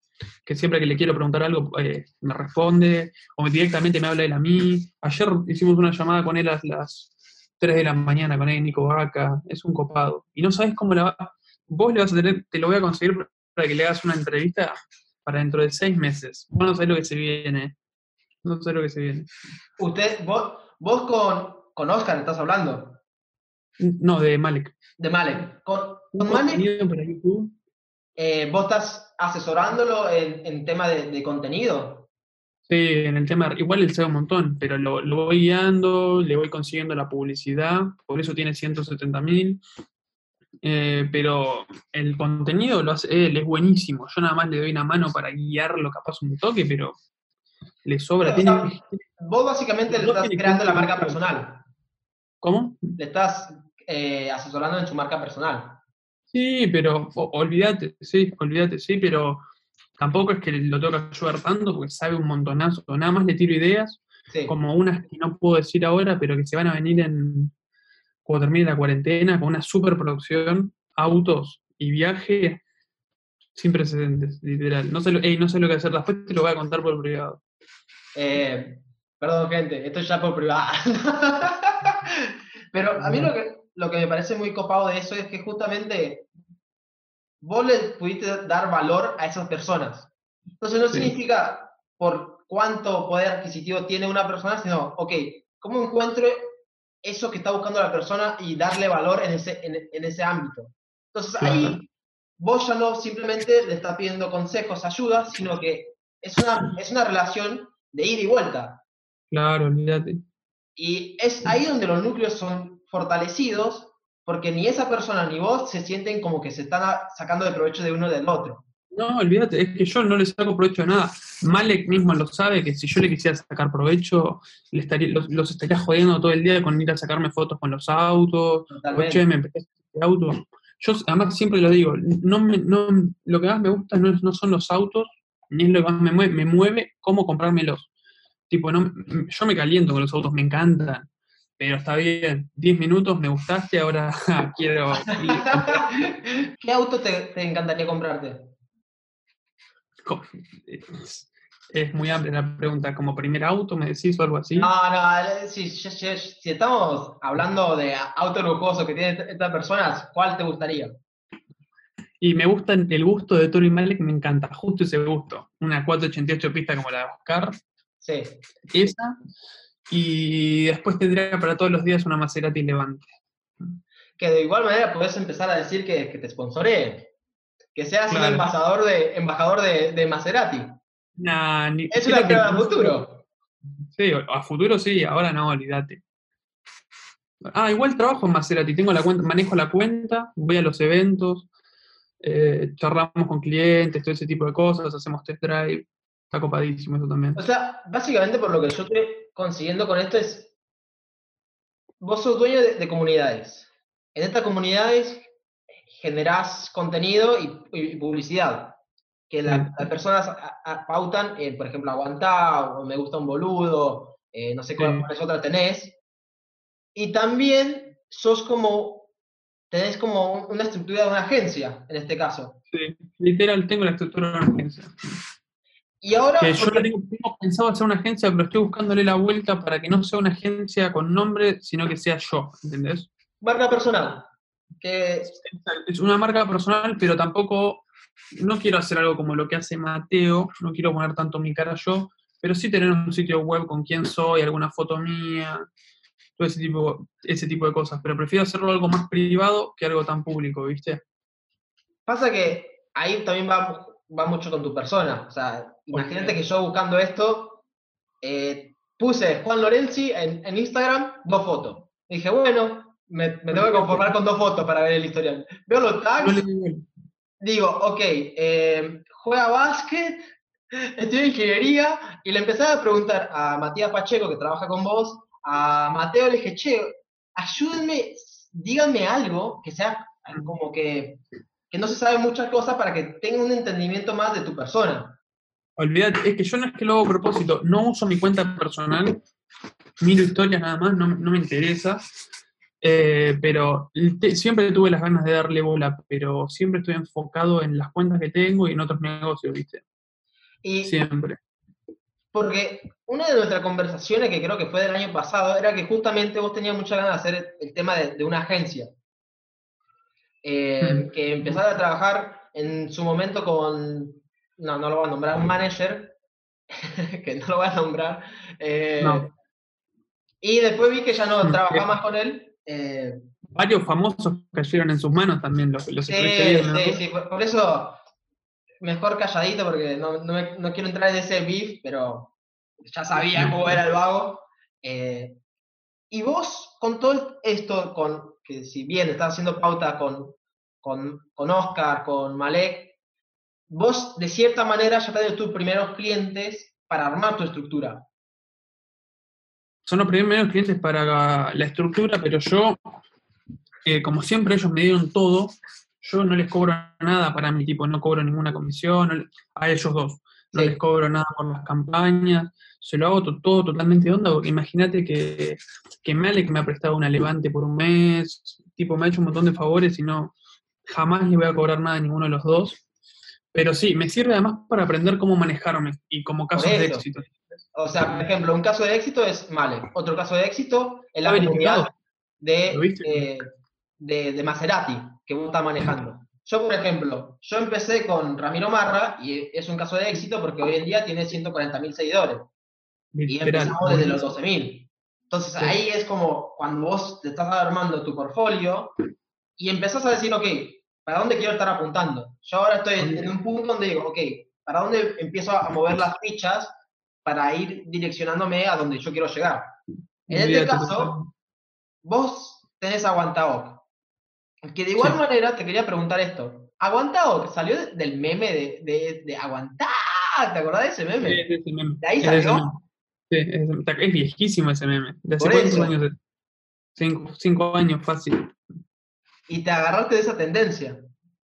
Que siempre que le quiero preguntar algo, eh, me responde, o directamente me habla él a mí. Ayer hicimos una llamada con él a las 3 de la mañana con él, Nico Vaca. Es un copado. Y no sabes cómo la va. Vos le vas a tener, te lo voy a conseguir para que le hagas una entrevista para dentro de seis meses. Vos no sabés lo que se viene. No sé lo que se viene. Usted, vos, vos con, con Oscar estás hablando. No, de Malek. De Malek. Con, con Malek. Eh, ¿Vos estás asesorándolo en, en tema de, de, contenido? Sí, en el tema, igual él sabe un montón, pero lo, lo voy guiando, le voy consiguiendo la publicidad, por eso tiene 170 mil. Eh, pero el contenido lo hace él, es buenísimo. Yo nada más le doy una mano para guiarlo, capaz un toque, pero le sobra. vos básicamente le estás creando la marca personal. ¿Cómo? Le estás eh, asesorando en su marca personal. Sí, pero olvídate, sí, olvídate, sí, pero tampoco es que lo tengo que ayudar tanto porque sabe un montonazo. Nada más le tiro ideas, como unas que no puedo decir ahora, pero que se van a venir en, cuando termine la cuarentena, con una superproducción, autos y viaje sin precedentes, literal. No sé, lo, no sé lo que hacer, después te lo voy a contar por privado. Eh, perdón, gente, esto ya por privado. Pero a mí lo que, lo que me parece muy copado de eso es que justamente vos le pudiste dar valor a esas personas. Entonces no significa por cuánto poder adquisitivo tiene una persona, sino, ok, ¿cómo encuentro eso que está buscando la persona y darle valor en ese, en, ese ámbito. Entonces ahí vos ya no simplemente le estás pidiendo consejos, ayuda, sino que es una, es una relación de ida y vuelta. Claro, olvídate. Y es ahí donde los núcleos son fortalecidos porque ni esa persona ni vos se sienten como que se están sacando de provecho de uno del otro. No, olvídate, es que yo no le saco provecho de nada. Malek mismo lo sabe, que si yo le quisiera sacar provecho, le estaría, los, estaría jodiendo todo el día con ir a sacarme fotos con los autos, coche, me este auto. Yo además siempre lo digo, no, me, no lo que más me gusta no, no son los autos, ni es lo que más me mueve, me mueve cómo comprármelos. Tipo, no, yo me caliento con los autos, me encantan, pero está bien, 10 minutos me gustaste, ahora quiero... ¿Qué auto te encantaría comprarte? Es, es muy amplia la pregunta. ¿Como primer auto me decís o algo así? No, no, si, si- si- si estamos hablando de auto lujoso que tiene estas personas, ¿cuál te gustaría? Y me gusta el gusto de Toro y Malek, me encanta, justo ese gusto. Una 488 pista como la de Oscar, Sí. esa. Y después tendría para todos los días una Maserati Levante. Que de igual manera podés empezar a decir que, que te sponsoreen. Que seas un Claro. embajador de, embajador de, de Maserati. Nah, ni- Es una prueba incluso- futuro. Sí, a futuro sí, ahora no, olvídate. Ah, igual trabajo en Maserati, tengo la cuenta, manejo la cuenta, voy a los eventos, eh, charlamos con clientes, todo ese tipo de cosas, hacemos test drive, está copadísimo eso también. O sea, básicamente por lo que yo estoy consiguiendo con esto es, vos sos dueño de, de comunidades. En estas comunidades generás contenido y, y publicidad. Que la- Sí. las personas a- a- pautan, eh, por ejemplo, aguantá, o me gusta un boludo, eh, no sé Sí. cuáles otras tenés. Y también sos como, tenés como un- una estructura de una agencia, en este caso. Sí, literal, tengo la estructura de una agencia. Y ahora, Que yo porque- la tengo, tengo pensado hacer una agencia, pero estoy buscándole la vuelta para que no sea una agencia con nombre, sino que sea yo, ¿entendés? marca personal, que Es una marca personal, pero tampoco, no quiero hacer algo como lo que hace Mateo, no quiero poner tanto mi cara yo, pero sí tener un sitio web con quién soy, alguna foto mía, todo ese tipo, ese tipo de cosas, pero prefiero hacerlo algo más privado que algo tan público, ¿viste? Pasa que ahí también va, va mucho con tu persona. O sea, imagínate que yo buscando esto, eh, puse Juan Lorenzi en, en Instagram, dos fotos. Dije, bueno, me, me tengo que conformar con dos fotos para ver el historial. Veo los tags, digo, ok, eh, juega básquet, estudia ingeniería, y le empecé a preguntar a Matías Pacheco, que trabaja con vos, a Mateo, le dije, che, ayúdenme, díganme algo que sea como que, que no se sabe muchas cosas para que tenga un entendimiento más de tu persona. Olvídate, es que yo no es que lo hago a propósito, no uso mi cuenta personal, miro historias nada más, no, no me interesa, eh, pero te- siempre tuve las ganas de darle bola, pero siempre estoy enfocado en las cuentas que tengo y en otros negocios, ¿viste? Y Siempre. porque una de nuestras conversaciones, que creo que fue del año pasado, era que justamente vos tenías muchas ganas de hacer el tema de, de una agencia. Eh, Mm. Que empezaste a trabajar en su momento con, no, no lo voy a nombrar, un manager, que no lo voy a nombrar. eh, No. Y después vi que ya no Mm, trabajaba más con él. Eh, Varios famosos cayeron en sus manos también, los, los sí, sí, sí, por, por eso mejor calladito, porque no, no me- no quiero entrar en ese beef, pero ya sabía cómo era el vago. eh, y vos, con todo esto, con que si bien estás haciendo pauta con, con, con Oscar, con Malek, vos de cierta manera ya tenés tus primeros clientes para armar tu estructura. Son los primeros clientes para la estructura, pero yo, eh, como siempre ellos me dieron todo, yo no les cobro nada para mi tipo, no cobro ninguna comisión, no a ellos dos, no Sí. les cobro nada por las campañas, se lo hago to- todo totalmente de onda, imagínate que, que Malek me ha prestado una levante por un mes, tipo me ha hecho un montón de favores y no, jamás le voy a cobrar nada a ninguno de los dos. Pero sí, me sirve además para aprender cómo manejarme y como casos de éxito. O sea, por ejemplo, un caso de éxito es Malek, otro caso de éxito es la Está verificado. de, eh, de, de Maserati que vos estás manejando. Yo, por ejemplo, yo empecé con Ramiro Marra y es un caso de éxito porque hoy en día tiene 140.000 seguidores y empezamos desde los 12.000. Entonces Sí. ahí es como cuando vos te estás armando tu portfolio y empezás a decir, ok, ¿para dónde quiero estar apuntando? Yo ahora estoy en un punto donde digo, ok, ¿para dónde empiezo a mover las fichas para ir direccionándome a donde yo quiero llegar? En este caso, vos tenés Aguantaoc. Que de igual Sí. manera te quería preguntar esto. Aguantaoc salió de- del meme de, de, de Aguantá. ¿Te acordás de ese meme? Sí, es de ese meme. ¿De ahí Es salió? meme. Sí, es, es viejísimo ese meme. ¿De hace cuántos años? es? Cinco, cinco años fácil. Y te agarraste de esa tendencia.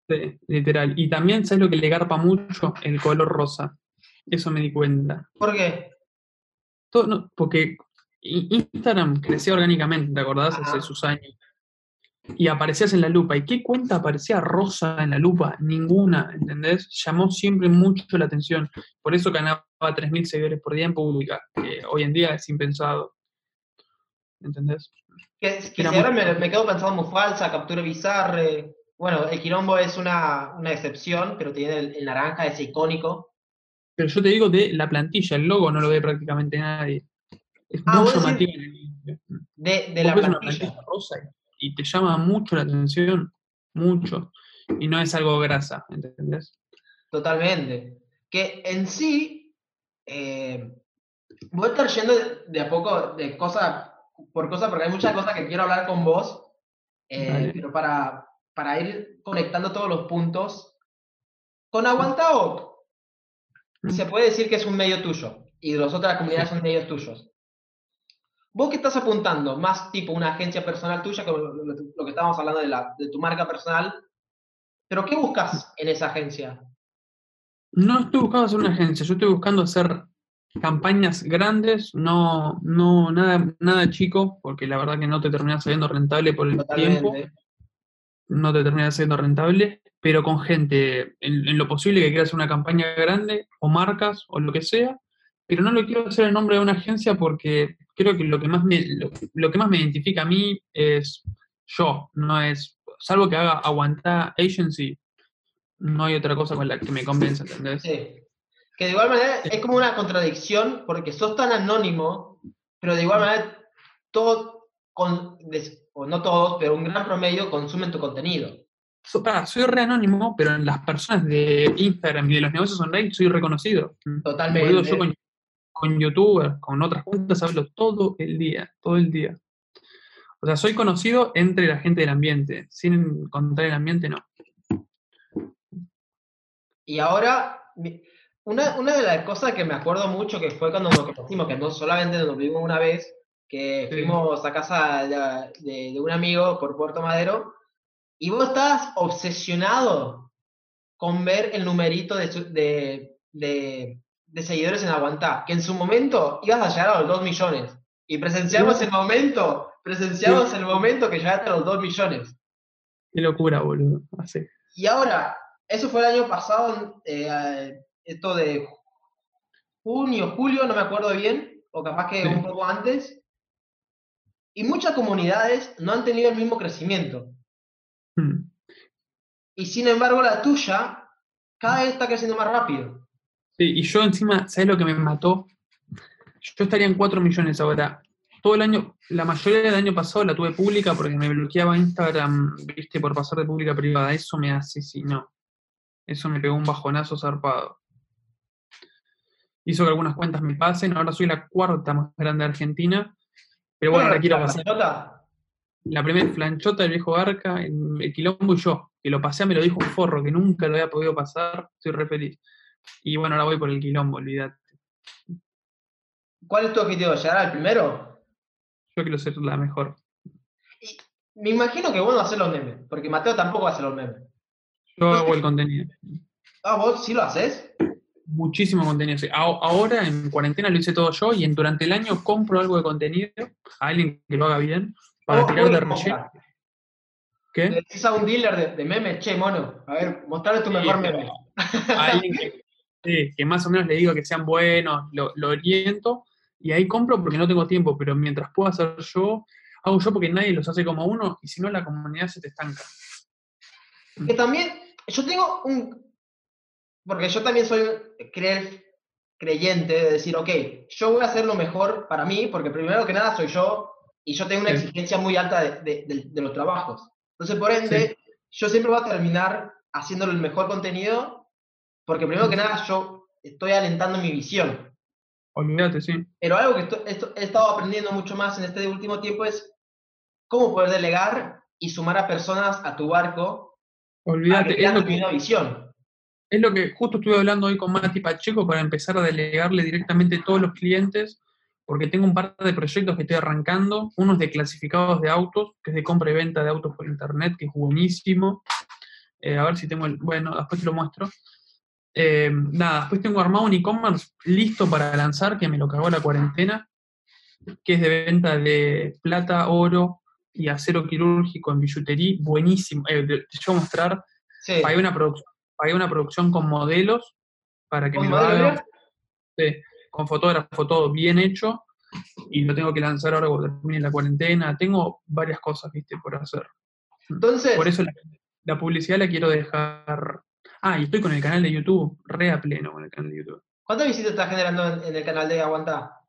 Sí, literal. Y también, ¿sabes lo que le garpa mucho? El color rosa. Eso me di cuenta. ¿Por qué? Todo, no, porque Instagram creció orgánicamente, ¿te acordás? Ajá. Hace sus años. y aparecías en la lupa. ¿Y qué cuenta aparecía rosa en la lupa? Ninguna, ¿entendés? Llamó siempre mucho la atención. Por eso ganaba 3.000 seguidores por día en pública, que hoy en día es impensado. ¿Entendés? Que, que ahora me, me, quedo pensando muy falsa, captura bizarre. Bueno, el quilombo es una, una excepción, pero tiene el, naranja, ese icónico. Pero yo te digo de la plantilla, el logo no lo ve prácticamente nadie. Es Ah, muy llamativo. De, de la ves una plantilla. plantilla rosa y y te llama mucho la atención, mucho. Y no es algo grasa, ¿entendés? Totalmente. Que en sí, eh, voy a estar yendo de, a poco de cosa por cosa, porque hay muchas cosas que quiero hablar con vos, eh, pero para, para ir conectando todos los puntos, con Aguantao. Se puede decir que es un medio tuyo y las otras comunidades son medios tuyos. ¿Vos qué estás apuntando? Más tipo una agencia personal tuya, como lo, lo- lo que estábamos hablando de, la, de tu marca personal, pero ¿qué buscas en esa agencia? No estoy buscando hacer una agencia, yo estoy buscando hacer campañas grandes, no, no nada, nada chico, porque la verdad que no te terminas saliendo rentable por el tiempo. No te terminas siendo rentable, pero con gente en, lo posible que quiera hacer una campaña grande, o marcas, o lo que sea, pero no lo quiero hacer en nombre de una agencia porque creo que lo que más me, lo, que más me identifica a mí es yo, no es, salvo que haga aguantar agency, no hay otra cosa con la que me convenza, ¿entendés? Sí. Que de igual manera es como una contradicción porque sos tan anónimo, pero de igual manera todo, con, o no todos, pero un gran promedio consumen tu contenido. So- soy re anónimo, pero en las personas de Instagram y de los negocios online soy reconocido. Totalmente. Boludo, yo con, con youtubers, con otras cuentas, hablo todo el día, todo el día. O sea, soy conocido entre la gente del ambiente. Sin contar el ambiente, no. Y ahora, una, una de las cosas que me acuerdo mucho que fue cuando nos conocimos, que no solamente nos vimos una vez, que Sí. fuimos a casa de, de- de un amigo por Puerto Madero, y vos estabas obsesionado con ver el numerito de, de, seguidores en Aguantá, que en su momento ibas a llegar a los 2 millones. Y presenciamos el momento, presenciamos el momento que llegaste a los 2 millones. Qué locura, boludo. Así. Y ahora, eso fue el año pasado, eh, eh, esto de junio, julio, no me acuerdo bien, o capaz que Sí. un poco antes. Y muchas comunidades no han tenido el mismo crecimiento. Hmm. Y sin embargo, la tuya cada vez está creciendo más rápido. Sí, y yo encima, ¿sabes lo que me mató? Yo estaría en 4 millones ahora. Todo el año, la mayoría del año pasado la tuve pública porque me bloqueaba Instagram, viste, por pasar de pública a privada. Eso me no. Eso me pegó un bajonazo zarpado. Hizo que algunas cuentas me pasen. Ahora soy la cuarta más grande de Argentina. Pero bueno, ¿Cuál la quiero pasar. Nota? La primera flanchota del viejo Barca, en el Quilombo y yo, que lo pasé, me lo dijo un forro, que nunca lo había podido pasar. Estoy re feliz. Y bueno, ahora voy por el Quilombo, olvidate. ¿Cuál es tu objetivo? ¿Llegar al primero? Yo quiero ser la mejor. Me imagino que vos no haces los memes, porque Mateo tampoco hace los memes. Yo hago el contenido. Ah, vos sí lo haces. Muchísimo contenido. Ahora en cuarentena lo hice todo yo y en, durante el año compro algo de contenido a alguien que lo haga bien para Vos- tirar de relleno. ¿Qué? Le decís a un dealer de, de memes, che, mono, a ver, mostrame tu Sí, mejor meme. a alguien que, sí, que más o menos le digo que sean buenos, lo, lo oriento y ahí compro porque no tengo tiempo, pero mientras pueda hacer yo, hago yo porque nadie los hace como uno y si no la comunidad se te estanca. Que también, yo tengo un. Porque yo también soy creer, creyente de decir, ok, yo voy a hacer lo mejor para mí, porque primero que nada soy yo y yo tengo una Sí. exigencia muy alta de, de- de- de los trabajos. Entonces, por ende, yo siempre voy a terminar haciéndole el mejor contenido, porque primero que nada yo estoy alentando mi visión. Olvídate, sí. Pero algo que esto- esto- he estado aprendiendo mucho más en este último tiempo es cómo poder delegar y sumar a personas a tu barco que Olvídate, es crean lo que, misma visión. Es lo que justo estuve hablando hoy con Mati Pacheco para empezar a delegarle directamente todos los clientes, porque tengo un par de proyectos que estoy arrancando. Uno es de clasificados de autos, que es de compra y venta de autos por internet, que es buenísimo. Eh, a ver si tengo el. Bueno, después te lo muestro. Eh, nada, después tengo armado un e-commerce listo para lanzar, que me lo cagó la cuarentena, que es de venta de plata, oro, y acero quirúrgico en billutería, buenísimo. Eh, te, llevo a mostrar, Sí. pagué una, produc- pagué una producción con modelos para que ¿Con me lo hagan, sí, con fotógrafo, todo bien hecho, y lo tengo que lanzar ahora cuando termine la cuarentena. Tengo varias cosas, viste, por hacer. Entonces, Por eso la, la publicidad la quiero dejar. Ah, y estoy con el canal de YouTube, re a pleno con el canal de YouTube. ¿cuántas visitas estás generando en, en el canal de Aguantá?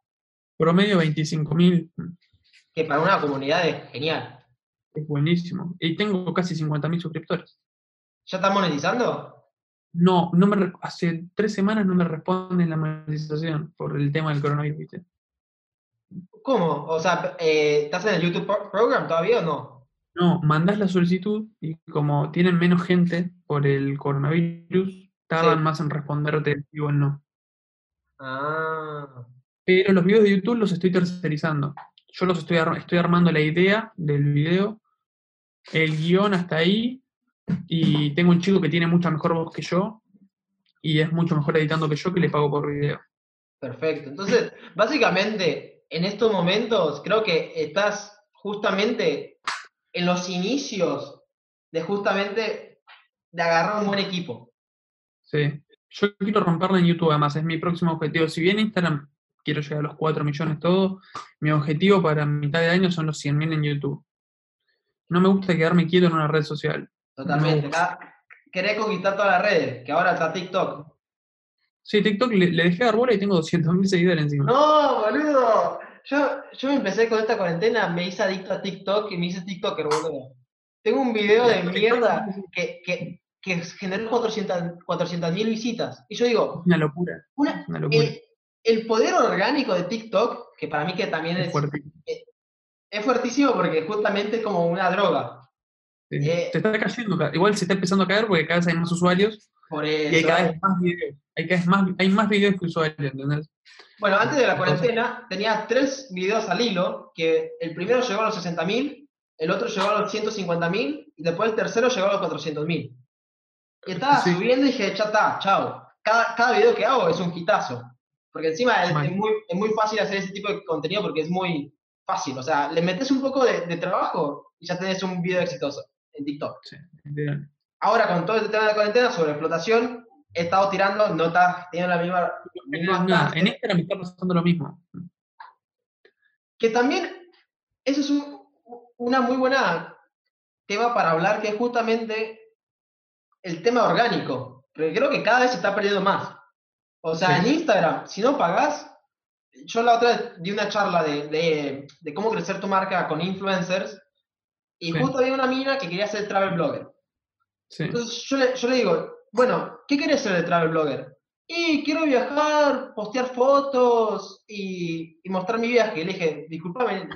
Promedio 25.000, Que para una comunidad es genial. es buenísimo. Y tengo casi 50.000 suscriptores. ¿Ya estás monetizando? No, no me, hace tres semanas no me responden la monetización por el tema del coronavirus, ¿viste? ¿Cómo? O sea, eh, ¿estás en el YouTube Pro- Program todavía o no? No, mandás la solicitud y como tienen menos gente por el coronavirus, tardan Sí. más en responderte digo el no. Ah, Pero los videos de YouTube los estoy tercerizando. Yo los estoy, ar- estoy armando la idea del video, el guion hasta ahí, y tengo un chico que tiene mucha mejor voz que yo, y es mucho mejor editando que yo, que le pago por video. perfecto. Entonces, básicamente, en estos momentos creo que estás justamente en los inicios de justamente de agarrar un buen equipo. Sí. Yo quiero romperla en YouTube, además, es mi próximo objetivo. Si bien Instagram quiero llegar a los 4 millones todo, mi objetivo para mitad de año son los 100.000 en YouTube. No me gusta quedarme quieto en una red social. Totalmente. Cada- Querés conquistar todas las redes, que ahora está TikTok. Sí, TikTok le, le dejé dar bola y tengo 200.000 seguidores encima. No, boludo. Yo, yo me empecé con esta cuarentena, me hice adicto a TikTok y me hice TikToker, boludo. Tengo un video de mierda que, que, que generó 400 mil visitas. Y yo digo, una locura, una- locura. el, el poder orgánico de TikTok, que para mí que también Es es, fuertísimo porque justamente es como una droga. Eh, Se está cayendo, ca- igual se está empezando a caer porque cada vez hay más usuarios Por y hay eso. cada vez más videos. Hay cada vez más, hay más videos que usuarios, ¿entendés? Bueno, antes de la cuarentena tenía tres videos al hilo, que el primero llegó a los 60.000, el otro llegó a los 150.000 y después el tercero llegó a los 400.000. Y estaba Sí. subiendo y dije, ya está, chao. Cada, cada video que hago es un hitazo. Porque encima es, es muy, es muy fácil hacer ese tipo de contenido porque es muy fácil. O sea, le metes un poco de, de trabajo y ya tenés un video exitoso en TikTok. Sí. Ahora, con todo este tema de la cuarentena sobre explotación, he estado tirando, no estás teniendo la misma... en Instagram me está pasando lo mismo. Que también, eso es un- una muy buena tema para hablar, que es justamente el tema orgánico. Porque creo que cada vez se está perdiendo más. O sea, Sí. en Instagram, si no pagás, yo la otra vez di una charla de, de- de cómo crecer tu marca con influencers, y Sí. justo había una mina que quería ser travel blogger. Sí. Entonces yo le, yo le digo, bueno, ¿qué querés ser de travel blogger? Y quiero viajar, postear fotos y, y mostrar mi viaje. Y le dije, disculpame,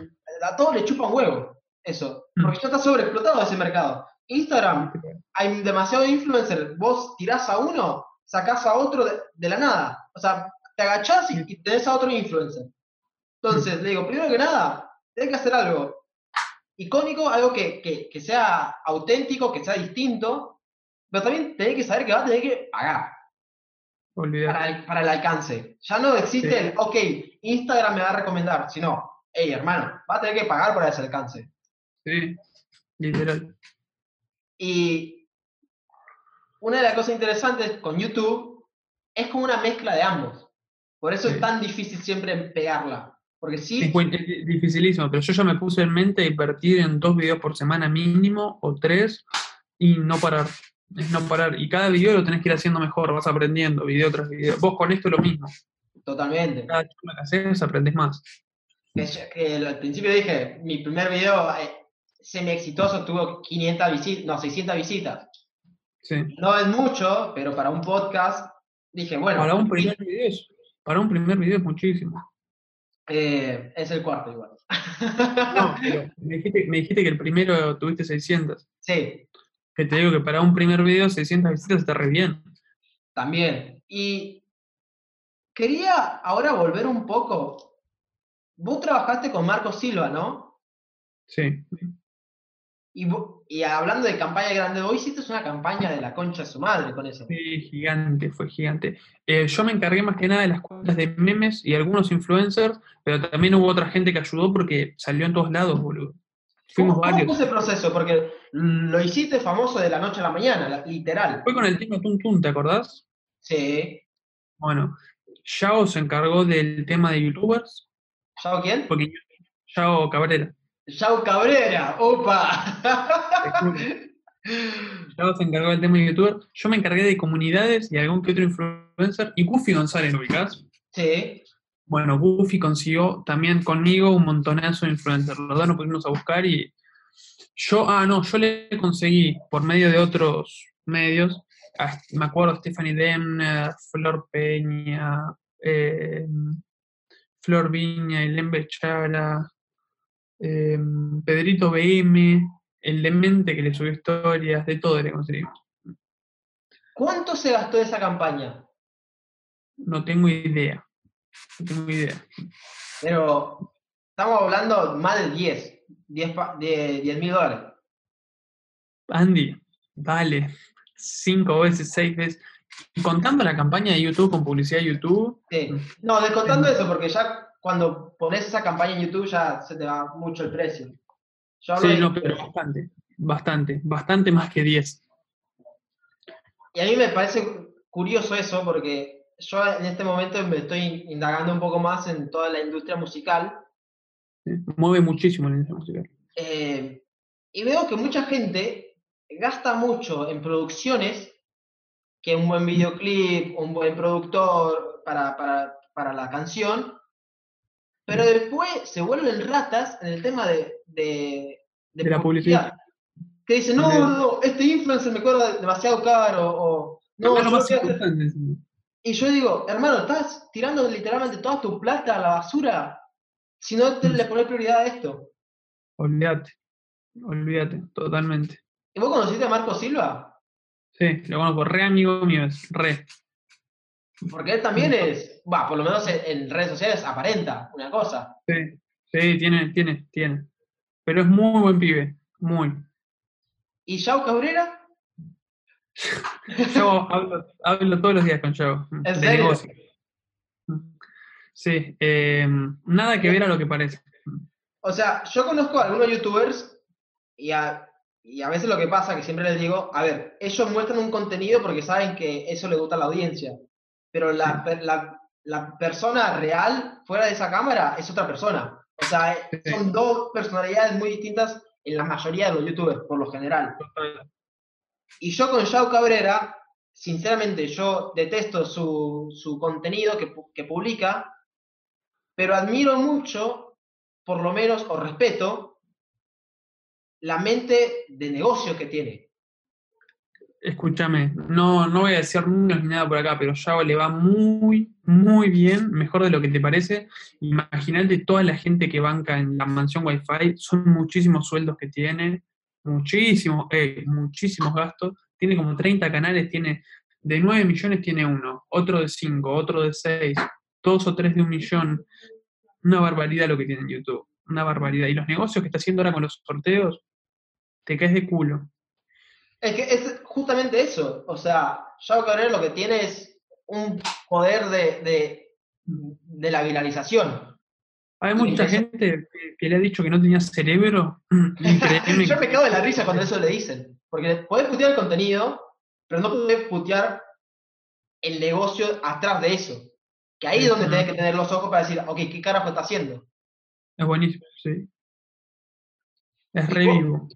a todos le chupa un huevo eso, Mm. porque ya está sobreexplotado ese mercado. Instagram, hay demasiado influencer, vos tirás a uno, sacás a otro de, de la nada. O sea, te agachás y, y tenés a otro influencer. Entonces, le digo, primero que nada, tenés que hacer algo icónico, algo que, que- que sea auténtico, que sea distinto, pero también tenés que saber que vas a tener que pagar para el, para el alcance. Ya no existe Sí. el, ok, Instagram me va a recomendar, sino, hey, hermano, vas a tener que pagar para ese alcance. Sí, literal. Y una de las cosas interesantes con YouTube es como una mezcla de ambos. Por eso Sí. es tan difícil siempre pegarla. Porque sí, Es, es dificilísimo, pero yo ya me puse en mente invertir en dos videos por semana mínimo o tres y no parar. Es no parar. Y cada video lo tenés que ir haciendo mejor, vas aprendiendo video tras video. Vos con esto lo mismo. totalmente. Cada charla que haces aprendés más. Que, yo- que al principio dije, mi primer video eh, semi exitoso tuvo 500 visitas, no, 600 visitas. Sí. No es mucho, pero para un podcast dije, bueno, Para un primer video es, para un primer video es muchísimo. Eh, es el cuarto igual. No, pero me dijiste, me dijiste que el primero tuviste 600. sí, Que te digo que para un primer video 600 visitas está re bien. también. Y quería ahora volver un poco. Vos trabajaste con Marco Silva, ¿no? Sí. Y, hablando de campaña grande, vos hiciste una campaña de la concha de su madre con eso. Sí, gigante, fue gigante. Eh, yo me encargué más que nada de las cuentas de memes y algunos influencers, pero también hubo otra gente que ayudó porque salió en todos lados, boludo. Fuimos ¿Cómo, cómo varios. fue ese proceso? Porque lo hiciste famoso de la noche a la mañana, literal. Fue con el tema Tun Tun, ¿te acordás? Sí. Bueno, Yao se encargó del tema de youtubers, ¿Yao quién? porque Yao Cabrera. Yao Cabrera, opa. Yao se encargó del tema de youtubers. Yo me encargué de comunidades y algún que otro influencer. Y Goofy González, ¿lo ubicás? sí. Bueno, Goofy consiguió también conmigo un montonazo de influencers. Los dos nos pusimos a buscar y yo, ah, no, yo le conseguí por medio de otros medios, a- me acuerdo, Stephanie Demner, Flor Peña, eh, Flor Viña, Elen Bechara, eh, Pedrito BM, el demente que le subió historias, de todo le conseguí. ¿Cuánto se gastó esa campaña? No tengo idea. No tengo idea. Pero estamos hablando más de 10. 10 pa- de 10 mil dólares. Andy, vale, cinco veces, seis veces. Contando la campaña de YouTube con publicidad de YouTube, Sí. No, descontando eso, porque ya cuando pones esa campaña en YouTube ya se te va mucho el precio. Yo hablo sí, de- no, pero bastante, bastante, bastante más que 10. Y a mí me parece curioso eso, porque yo en este momento me estoy indagando un poco más en toda la industria musical ¿sí? Mueve muchísimo la industria musical. eh, y veo que mucha gente gasta mucho en producciones que un buen videoclip, un buen productor para, para, para la canción, pero después se vuelven ratas en el tema de, de, De la publicidad. Que dicen, no, no, no, este influencer me cobra demasiado caro, o no, yo más y yo digo, hermano, estás tirando literalmente toda tu plata a la basura si no te le pones prioridad a esto. Olvídate, olvídate, totalmente. ¿Y vos conociste a Marco Silva? Sí, lo conozco, re amigo mío es, re. Porque él también es, va, por lo menos en, en redes sociales aparenta una cosa. Sí, sí, tiene, tiene, tiene. Pero es muy buen pibe, muy. ¿Y Yao Cabrera? Yo hablo, hablo todos los días con Yao. ¿En de serio? negocio. Sí, eh, nada que ver a lo que parece. O sea, yo conozco a algunos youtubers y a, y a veces lo que pasa, que siempre les digo, a ver, ellos muestran un contenido porque saben que eso le gusta a la audiencia, pero la, la, la persona real fuera de esa cámara es otra persona. O sea, eh, son dos personalidades muy distintas en la mayoría de los youtubers, por lo general. Y yo con Yao Cabrera, sinceramente, yo detesto su, su contenido que, que publica, pero admiro mucho, por lo menos, o respeto, la mente de negocio que tiene. Escúchame, no, no voy a decir ni nada por acá, pero Yao le va muy, muy bien, mejor de lo que te parece. Imagínate toda la gente que banca en la mansión Wi-Fi, son muchísimos sueldos que tiene, muchísimos, eh, muchísimos gastos. Tiene como 30 canales, tiene de 9 millones tiene uno, otro de 5, otro de 6, dos o tres de un millón. Una barbaridad lo que tiene en YouTube, una barbaridad. Y los negocios que está haciendo ahora con los sorteos, te caes de culo. Es que es justamente eso. O sea, Yao Cabrera lo que tiene es un poder de, de, de la viralización. Hay mucha eso- gente que, que le ha dicho que no tenía cerebro. Yo me cago de la risa cuando eso le dicen. Porque podés putear el contenido, pero no podés putear el negocio atrás de eso. Que ahí es donde tenés que tener los ojos para decir, ok, ¿qué carajo está haciendo? es buenísimo, sí. Es ¿Y re vivo.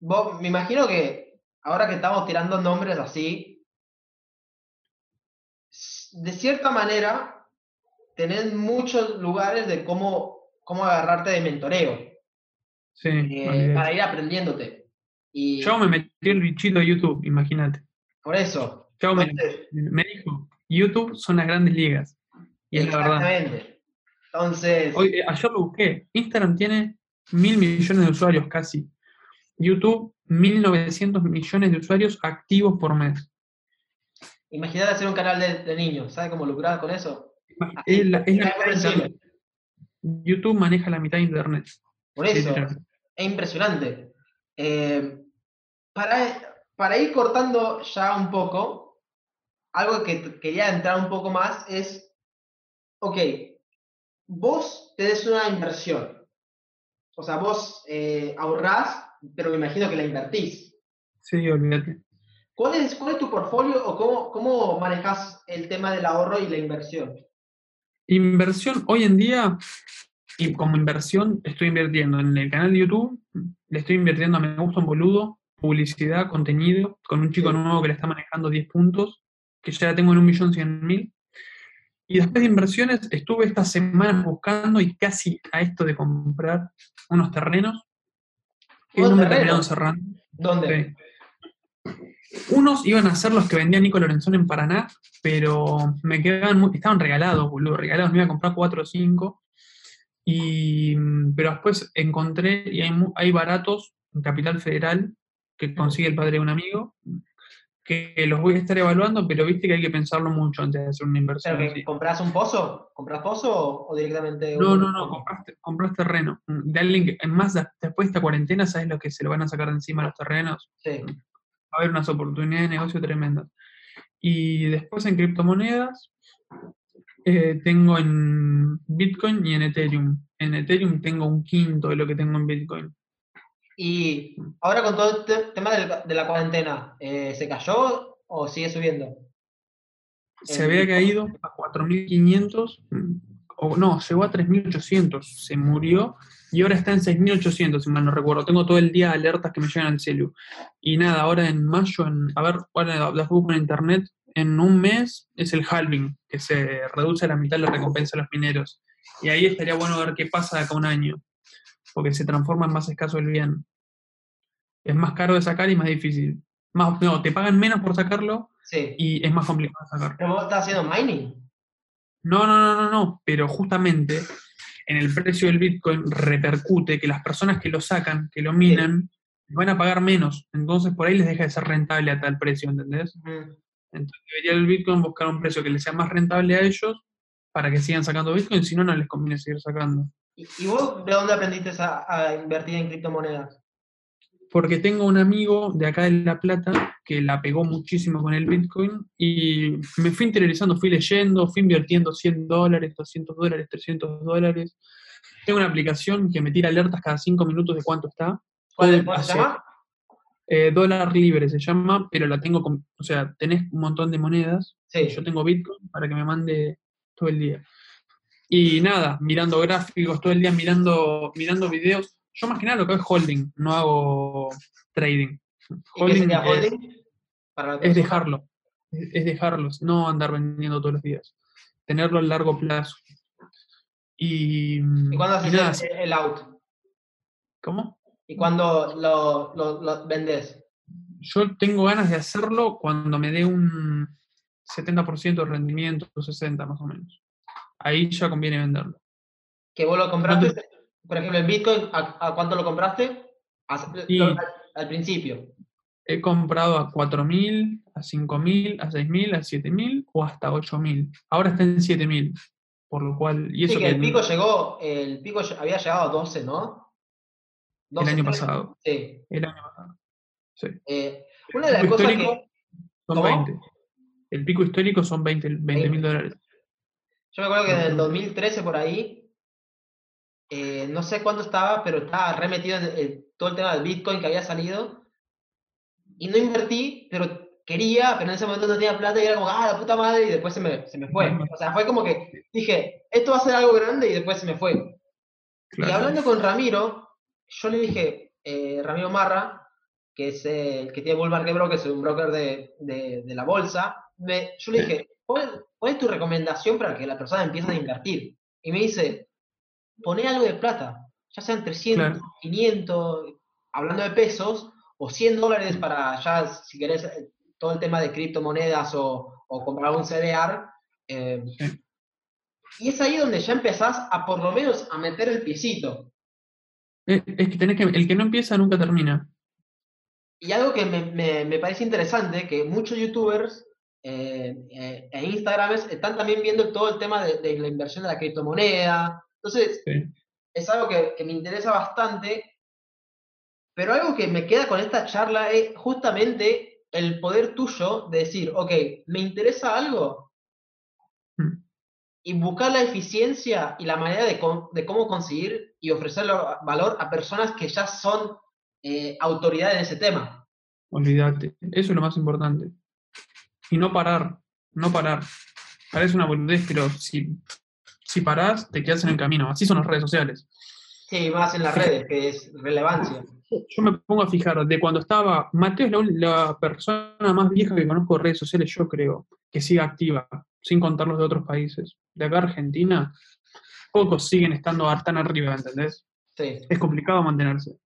Vos, me imagino que ahora que estamos tirando nombres así, de cierta manera, tenés muchos lugares de cómo, cómo agarrarte de mentoreo, Sí, eh, para ir aprendiéndote. Y Yo me metí el bichito de YouTube, imagínate. por eso, Yo me, entonces, me dijo, YouTube son las grandes ligas. Y es la verdad. exactamente. Entonces, Hoy, eh, ayer lo busqué. Instagram tiene mil millones de usuarios casi. YouTube, 1.900 millones de usuarios activos por mes. imagínate hacer un canal de, de niños, ¿sabes cómo lucrar con eso? Es la, es la de. YouTube maneja la mitad de Internet. Por eso, es impresionante. Eh, para, para ir cortando ya un poco, algo que quería entrar un poco más es, ok, vos tenés una inversión O sea, vos eh, ahorrás, pero me imagino que la invertís. Sí, olvídate. ¿Cuál es, cuál es tu portfolio o cómo, cómo manejas el tema del ahorro y la inversión? Inversión, hoy en día, y como inversión, estoy invirtiendo en el canal de YouTube, le estoy invirtiendo a Me Gusta un Boludo, publicidad, contenido, con un chico Sí. nuevo que le está manejando 10 puntos, que ya la tengo en un millón cien mil. Y después de inversiones, estuve estas semanas buscando y casi a esto de comprar unos terrenos que ¿Unos no me terrenos? terminaron cerrando. ¿Dónde? Sí. Unos iban a ser los que vendía Nico Lorenzón en Paraná, pero me quedaban muy- estaban regalados, boludo, regalados, me iba a comprar cuatro o cinco. Y, mm, pero después encontré, y hay, hay baratos en Capital Federal, que consigue el padre de un amigo, que los voy a estar evaluando, pero viste que hay que pensarlo mucho antes de hacer una inversión. ¿Pero que así. compras un pozo? ¿Compras pozo o, directamente No, un- no, no, compraste, compras terreno. Que, más de- después de esta cuarentena, ¿sabes lo que se lo van a sacar de encima los terrenos? Sí. va a haber unas oportunidades de negocio tremendas. Y después en criptomonedas, eh, tengo en Bitcoin y en Ethereum. En Ethereum tengo un quinto de lo que tengo en Bitcoin. Y ahora con todo este tema de la cuarentena, eh, ¿se cayó o sigue subiendo? Se había caído a 4.500, mm, o no, llegó a 3.800, se murió y ahora está en 6.800, si mal no recuerdo. Tengo todo el día alertas que me llegan al celu. Y nada, ahora en mayo, en, a ver, ahora las busco en internet, en un mes es el halving, que se reduce a la mitad la recompensa a los mineros. Y ahí estaría bueno ver qué pasa de acá a un año, porque se transforma en más escaso el bien. Es más caro de sacar y más difícil. Más, no, te pagan menos por sacarlo Sí. y es más complicado de sacar. ¿Pero vos estás haciendo mining? No, no, no, no, no, pero justamente en el precio del Bitcoin repercute que las personas que lo sacan, que lo minan, van a pagar menos. Entonces por ahí les deja de ser rentable a tal precio, ¿entendés? Entonces debería el Bitcoin buscar un precio que les sea más rentable a ellos para que sigan sacando Bitcoin, si no, no les conviene seguir sacando. ¿Y, y vos de dónde aprendiste a, a invertir en criptomonedas? Porque tengo un amigo de acá de La Plata que la pegó muchísimo con el Bitcoin y me fui interiorizando, fui leyendo, fui invirtiendo 100 dólares, 200 dólares, 300 dólares. Tengo una aplicación que me tira alertas cada 5 minutos de cuánto está. ¿Cuál, cuál se llama? eh, dólar libre se llama, pero la tengo con, o sea, tenés un montón de monedas. Sí. Yo tengo Bitcoin para que me mande todo el día. Y nada, mirando gráficos, todo el día mirando, mirando videos. Yo más que nada lo que hago es holding, no hago trading. ¿Y qué Holding es- holding? Para es dejarlo, es es dejarlos, no andar vendiendo todos los días. Tenerlo a largo plazo. Y, ¿Y cuándo y haces nada, el, el out? ¿cómo? ¿Y cuándo lo, lo, lo vendes? Yo tengo ganas de hacerlo cuando me dé un 70% de rendimiento, 60 más o menos. Ahí ya conviene venderlo. ¿Que vos lo compraste? Por ejemplo, el Bitcoin, ¿a, a cuánto lo compraste? A- Y- al, al principio. He comprado a 4.000, a 5.000, a 6.000, a 7.000 o hasta 8.000. Ahora está en 7.000. Por lo cual, y eso Sí, que el pico llegó, el pico había llegado a 12, ¿no? el 12, año 13. pasado. Sí. El año pasado. Sí. Eh, una de las cosas que son ¿Cómo? 20. El pico histórico son 20 mil dólares. Yo me acuerdo que en el Ujú. 2013 por ahí, eh, no sé cuánto estaba, pero estaba remetido en el- todo el tema del Bitcoin que había salido. Y no invertí, pero quería, pero en ese momento no tenía plata y era como, ah, la puta madre, y después se me, se me fue. O sea, fue como que dije, esto va a ser algo grande y después se me fue. Y Claro. hablando con Ramiro, yo le dije, eh, Ramiro Marra, que es el que tiene Bull Market Bro, que es un broker de, de- de la bolsa, me- yo le dije, ¿cuál, cuál es tu recomendación para que la persona empiece a invertir? Y me dice, poné algo de plata, ya sean 300, Claro. 500, hablando de pesos, o 100 dólares para ya, si querés, eh, todo el tema de criptomonedas o, o comprar un CDR. eh, y es ahí donde ya empezás a por lo menos a meter el piecito. Es, es que tenés que. El que no empieza nunca termina. Y algo que me, me- me parece interesante, que muchos youtubers eh, eh, e instagramers están también viendo todo el tema de, de la inversión de la criptomoneda. Entonces, Sí. es algo que, que me interesa bastante, pero algo que me queda con esta charla es justamente el poder tuyo de decir, ok, ¿me interesa algo? Mm. y buscar la eficiencia y la manera de, de cómo conseguir y ofrecer valor a personas que ya son eh, autoridad en ese tema. Olvídate, eso es lo más importante. Y no parar, no parar. Parece una boludez, pero si, si parás, te quedas en el camino. Así son las redes sociales. Sí, más en las redes, que es relevancia. Yo me pongo a fijar, de cuando estaba, Mateo es la, persona más vieja que conozco de redes sociales, yo creo, que sigue activa, sin contar los de otros países. De acá Argentina, pocos siguen estando tan arriba, ¿entendés? Sí. Es complicado mantenerse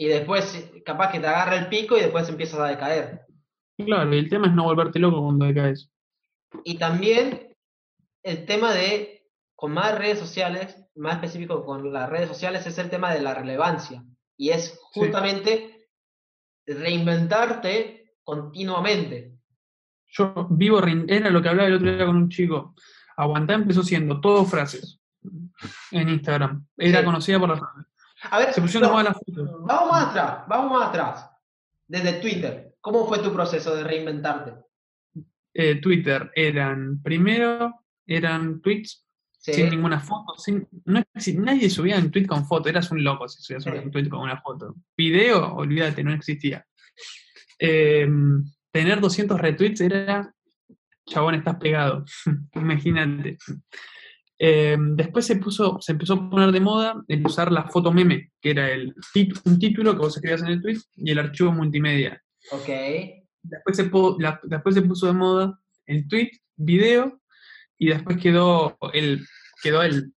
y después capaz que te agarra el pico y después empiezas a decaer. Claro, y el tema es no volverte loco cuando decaes. Y también el tema de, con más redes sociales, más específico con las redes sociales, es el tema de la relevancia. Y es justamente reinventarte continuamente. Yo vivo, era lo que hablaba el otro día con un chico. Aguantar empezó siendo todo frases en Instagram. Era conocida por las a ver, vamos más atrás, vamos más atrás. Desde Twitter, ¿cómo fue tu proceso de reinventarte? Eh, Twitter eran, primero, eran tweets sin ninguna foto. Sin, no, nadie subía un tweet con foto, eras un loco si subías un tweet con una foto. Video, olvídate, no existía. Em, tener 200 retweets era, chabón, estás pegado. Imagínate. Eh, después se, puso, se empezó a poner de moda el usar la foto meme, que era el un título que vos escribías en el tweet y el archivo multimedia. Ok. Después se, después se puso de moda el tweet, video, y después quedó el, quedó el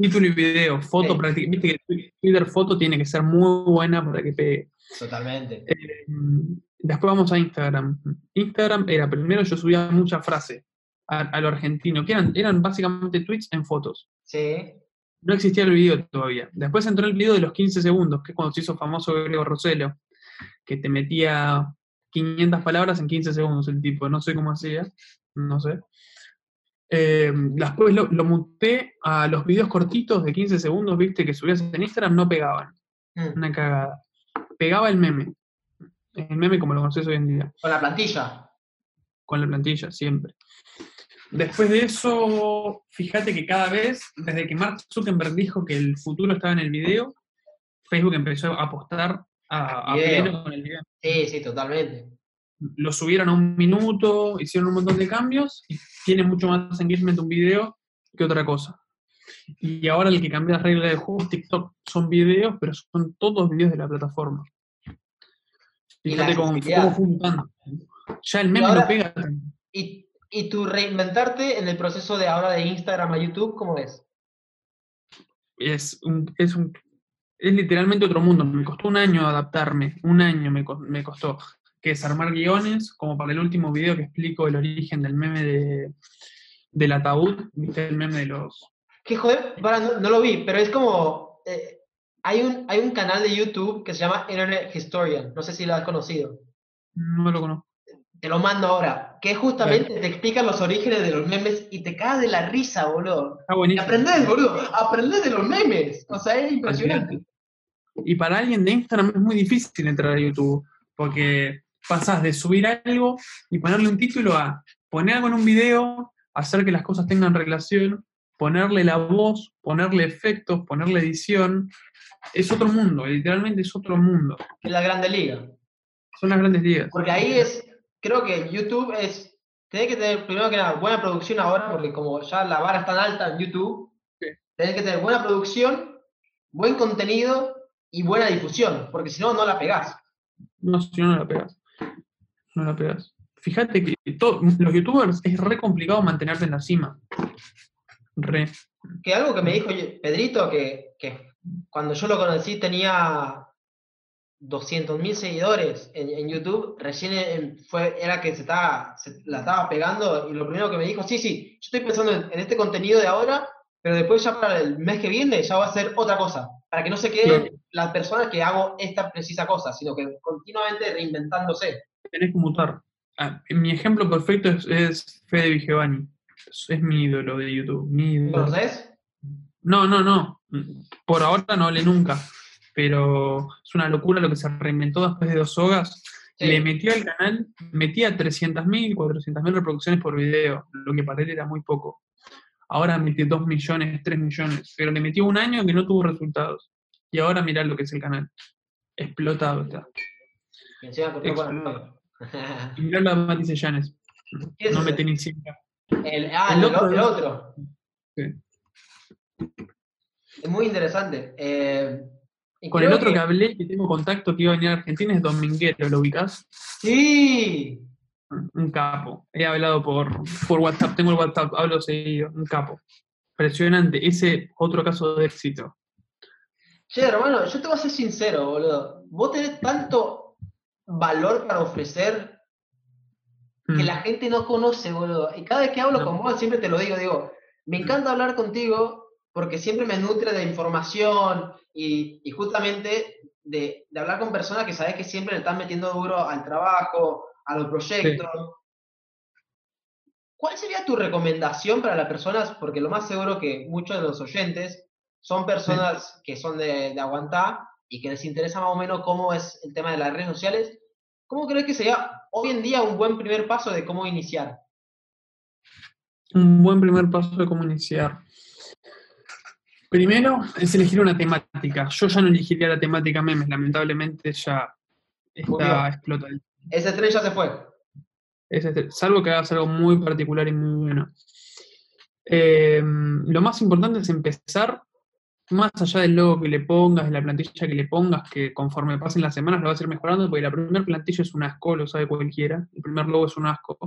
título y video, foto prácticamente. Viste que Twitter foto tiene que ser muy buena para que pegue. Totalmente. Eh, después vamos a Instagram. Instagram era, primero yo subía mucha frase a, lo argentino, que eran, eran básicamente tweets en fotos. Sí. No existía el video todavía. Después entró el video de los 15 segundos, que es cuando se hizo famoso Grego Roselo, que te metía 500 palabras en 15 segundos el tipo, no sé cómo hacía, no sé. Eh, después lo, lo, muté a los videos cortitos de 15 segundos, viste, que subías en Instagram, no pegaban. Mm. Una cagada. Pegaba el meme. El meme como lo conoces hoy en día. Con la plantilla. Con la plantilla, siempre. Después de eso, fíjate que cada vez, desde que Mark Zuckerberg dijo que el futuro estaba en el video, Facebook empezó a apostar a, pleno con el video. Sí, sí, totalmente. Lo subieron a un minuto, hicieron un montón de cambios y tiene mucho más engagement un video que otra cosa. Y ahora el que cambia las reglas de juego TikTok son videos, pero son todos videos de la plataforma. Fíjate cómo, cómo Ya el meme no pega. Y ¿Y tu reinventarte en el proceso de ahora de Instagram a YouTube, cómo es? Es un, es un es literalmente otro mundo. Me costó un año adaptarme, un año me, me costó, que es armar guiones, como para el último video que explico el origen del meme de, del ataúd, ¿viste el meme de los... Que joder, no, lo vi, pero es como... Eh, hay, un, hay un canal de YouTube que se llama Internet Historian, no sé si lo has conocido. No lo conozco te lo mando ahora, que justamente te explican los orígenes de los memes y te cagas de la risa, boludo. Está buenísimo. Aprendés, boludo, aprendés de los memes. O sea, es impresionante. Y para alguien de Instagram es muy difícil entrar a YouTube, porque pasas de subir algo y ponerle un título a poner algo en un video, hacer que las cosas tengan relación, ponerle la voz, ponerle efectos, ponerle edición. Es otro mundo, literalmente es otro mundo. Es la grande liga. Son las grandes ligas. Porque ahí es creo que YouTube es, tenés que tener primero que nada buena producción ahora, porque como ya la vara es tan alta en YouTube, tenés que tener buena producción, buen contenido y buena difusión, porque si no, no la pegás. No, si no, no la pegás. No la pegás. Fíjate que los youtubers es re complicado mantenerte en la cima. Re. Que algo que me dijo Pedrito, que, que cuando yo lo conocí tenía 200.000 seguidores en, YouTube, recién fue, era que se, estaba, la estaba pegando y lo primero que me dijo, sí, sí, yo estoy pensando en, este contenido de ahora, pero después ya para el mes que viene ya va a hacer otra cosa, para que no se queden las personas que hago esta precisa cosa, sino que continuamente reinventándose. Tenés que mutar. Ah, mi ejemplo perfecto es, es Fede Vigevani. Es, mi ídolo de YouTube. Mi ídolo. No, no, no. Por ahora no le nunca pero es una locura lo que se reinventó después de dos sogas. le metió al canal, metía 300.000, 400.000 reproducciones por video, lo que para él era muy poco. Ahora metió 2 millones, 3 millones, pero le metió un año que no tuvo resultados. Y ahora mirá lo que es el canal. Explotado está. Explotado. y mirá la Matisse Llanes. No mete ni siquiera. El, ah, el, otro, el otro. Sí. Es muy interesante. Eh, con el otro que... hablé, que tengo contacto que iba a venir a Argentina, es Dominguero, ¿lo ubicás? Sí. Un capo. He hablado por, por WhatsApp, tengo el WhatsApp, hablo seguido, un capo. Impresionante, ese otro caso de éxito. Che, hermano, yo te voy a ser sincero, boludo. Vos tenés tanto valor para ofrecer que mm. la gente no conoce, boludo. Y cada vez que hablo con vos, siempre te lo digo, digo, me encanta hablar contigo porque siempre me nutre de información y, justamente de, hablar con personas que sabes que siempre le están metiendo duro al trabajo, a los proyectos. ¿Cuál sería tu recomendación para las personas? Porque lo más seguro que muchos de los oyentes son personas que son de, de aguantar y que les interesa más o menos cómo es el tema de las redes sociales. ¿Cómo crees que sería hoy en día un buen primer paso de cómo iniciar? Un buen primer paso de cómo iniciar. Primero es elegir una temática. Yo ya no elegiría la temática memes, lamentablemente ya está explotado. Ese tren se fue. salvo que hagas algo muy particular y muy bueno. Em, lo más importante es empezar, más allá del logo que le pongas, de la plantilla que le pongas, que conforme pasen las semanas lo vas a ir mejorando, porque la primera plantilla es un asco, lo sabe cualquiera. El primer logo es un asco,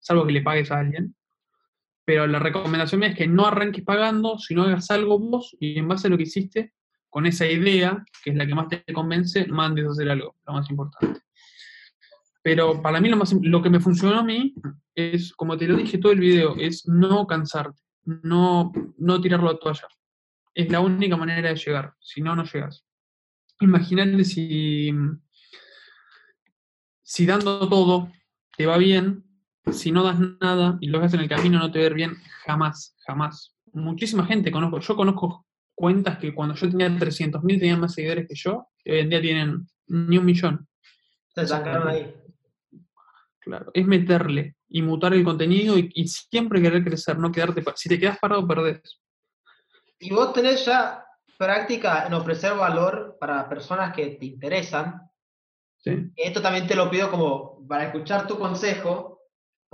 salvo que le pagues a alguien. Pero la recomendación es que no arranques pagando, sino hagas algo vos y en base a lo que hiciste, con esa idea, que es la que más te convence, mandes a hacer algo, lo más importante. Pero para mí lo, más, lo que me funcionó a mí es, como te lo dije todo el video, es no cansarte, no, no tirarlo a toalla. Es la única manera de llegar, si no, no llegas. Imagínate si, si dando todo te va bien, si no das nada y lo haces en el camino no te ver bien, jamás, jamás. Muchísima gente conozco. Yo conozco cuentas que cuando yo tenía 300.000 tenían más seguidores que yo, y hoy en día tienen ni un millón. Se sacaron ahí. Claro, es meterle y mutar el contenido y, siempre querer crecer, no quedarte. Si te quedas parado, perdés. Y vos tenés ya práctica en ofrecer valor para personas que te interesan. Sí. Esto también te lo pido como para escuchar tu consejo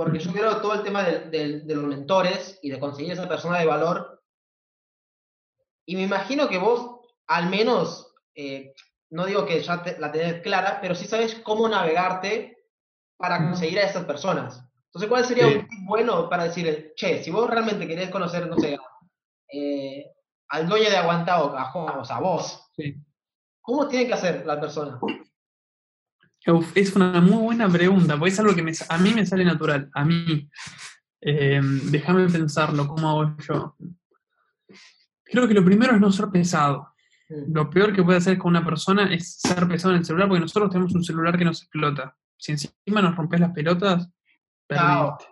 porque yo creo todo el tema de, los mentores y de conseguir esa persona de valor. Y me imagino que vos, al menos, eh, no digo que ya la tenés clara, pero sí sabes cómo navegarte para conseguir a esas personas. Entonces, ¿cuál sería un tip bueno para decir, che, si vos realmente querés conocer, no sé, eh, al dueño de Aguantado, a o sea, a vos, ¿cómo tiene que hacer la persona? es una muy buena pregunta, porque es algo que a mí me sale natural, a mí. Eh, déjame pensarlo, ¿cómo hago yo? Creo que lo primero es no ser pesado. Lo peor que puede hacer con una persona es ser pesado en el celular, porque nosotros tenemos un celular que nos explota. Si encima nos rompes las pelotas, perdiste.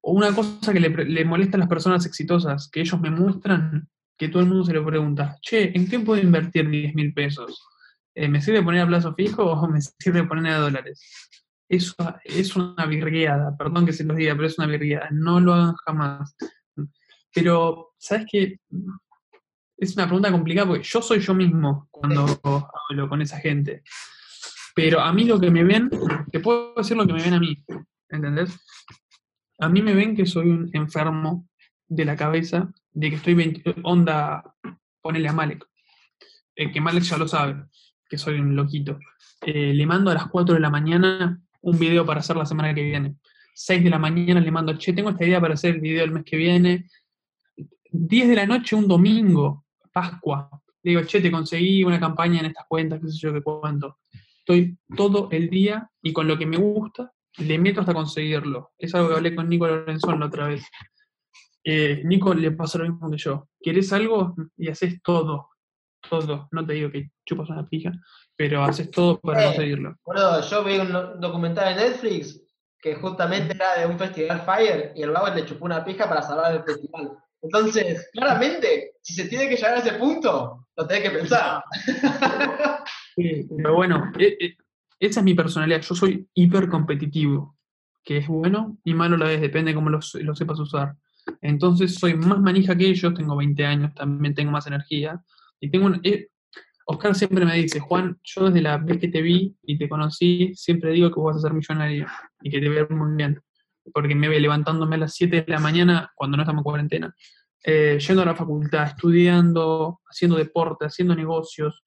o una cosa que le, le, molesta a las personas exitosas, que ellos me muestran, que todo el mundo se lo pregunta, che, ¿en qué puedo invertir 10 mil pesos? Eh, ¿me sirve poner a plazo fijo o me sirve poner a dólares? Eso es una virgueada, perdón que se los diga, pero es una virgueada. No lo hagan jamás. Pero, ¿sabes qué? Es una pregunta complicada porque yo soy yo mismo cuando hablo con esa gente. Pero a mí lo que me ven, te puedo decir lo que me ven a mí, ¿entendés? A mí me ven que soy un enfermo de la cabeza, de que estoy 20, onda, ponele a Malek. Eh, que Malek ya lo sabe que soy un loquito, eh, le mando a las 4 de la mañana un video para hacer la semana que viene. 6 de la mañana le mando, che, tengo esta idea para hacer el video el mes que viene. 10 de la noche, un domingo, Pascua. Le digo, che, te conseguí una campaña en estas cuentas, qué sé yo, qué cuento. Estoy todo el día y con lo que me gusta, le meto hasta conseguirlo. Es algo que hablé con Nico Lorenzón la otra vez. Eh, Nico le pasa lo mismo que yo. ¿Quieres algo? Y haces todo todo. No te digo que chupas una pija, pero haces todo para conseguirlo. Bueno, yo vi un documental de Netflix que justamente era de un festival Fire y el vago le chupó una pija para salvar el festival. Entonces, claramente, si se tiene que llegar a ese punto, lo tenés que pensar. Pero bueno, e- e- esa es mi personalidad. Yo soy hiper competitivo, que es bueno y malo a la vez, depende de cómo lo, lo sepas usar. Entonces soy más manija que ellos, tengo 20 años, también tengo más energía. Y tengo un, eh, Oscar siempre me dice, Juan, yo desde la vez que te vi y te conocí, siempre digo que vas a ser millonario y que te ver muy bien. Porque me ve levantándome a las 7 de la mañana cuando no estamos en cuarentena, eh, yendo a la facultad, estudiando, haciendo deporte, haciendo negocios,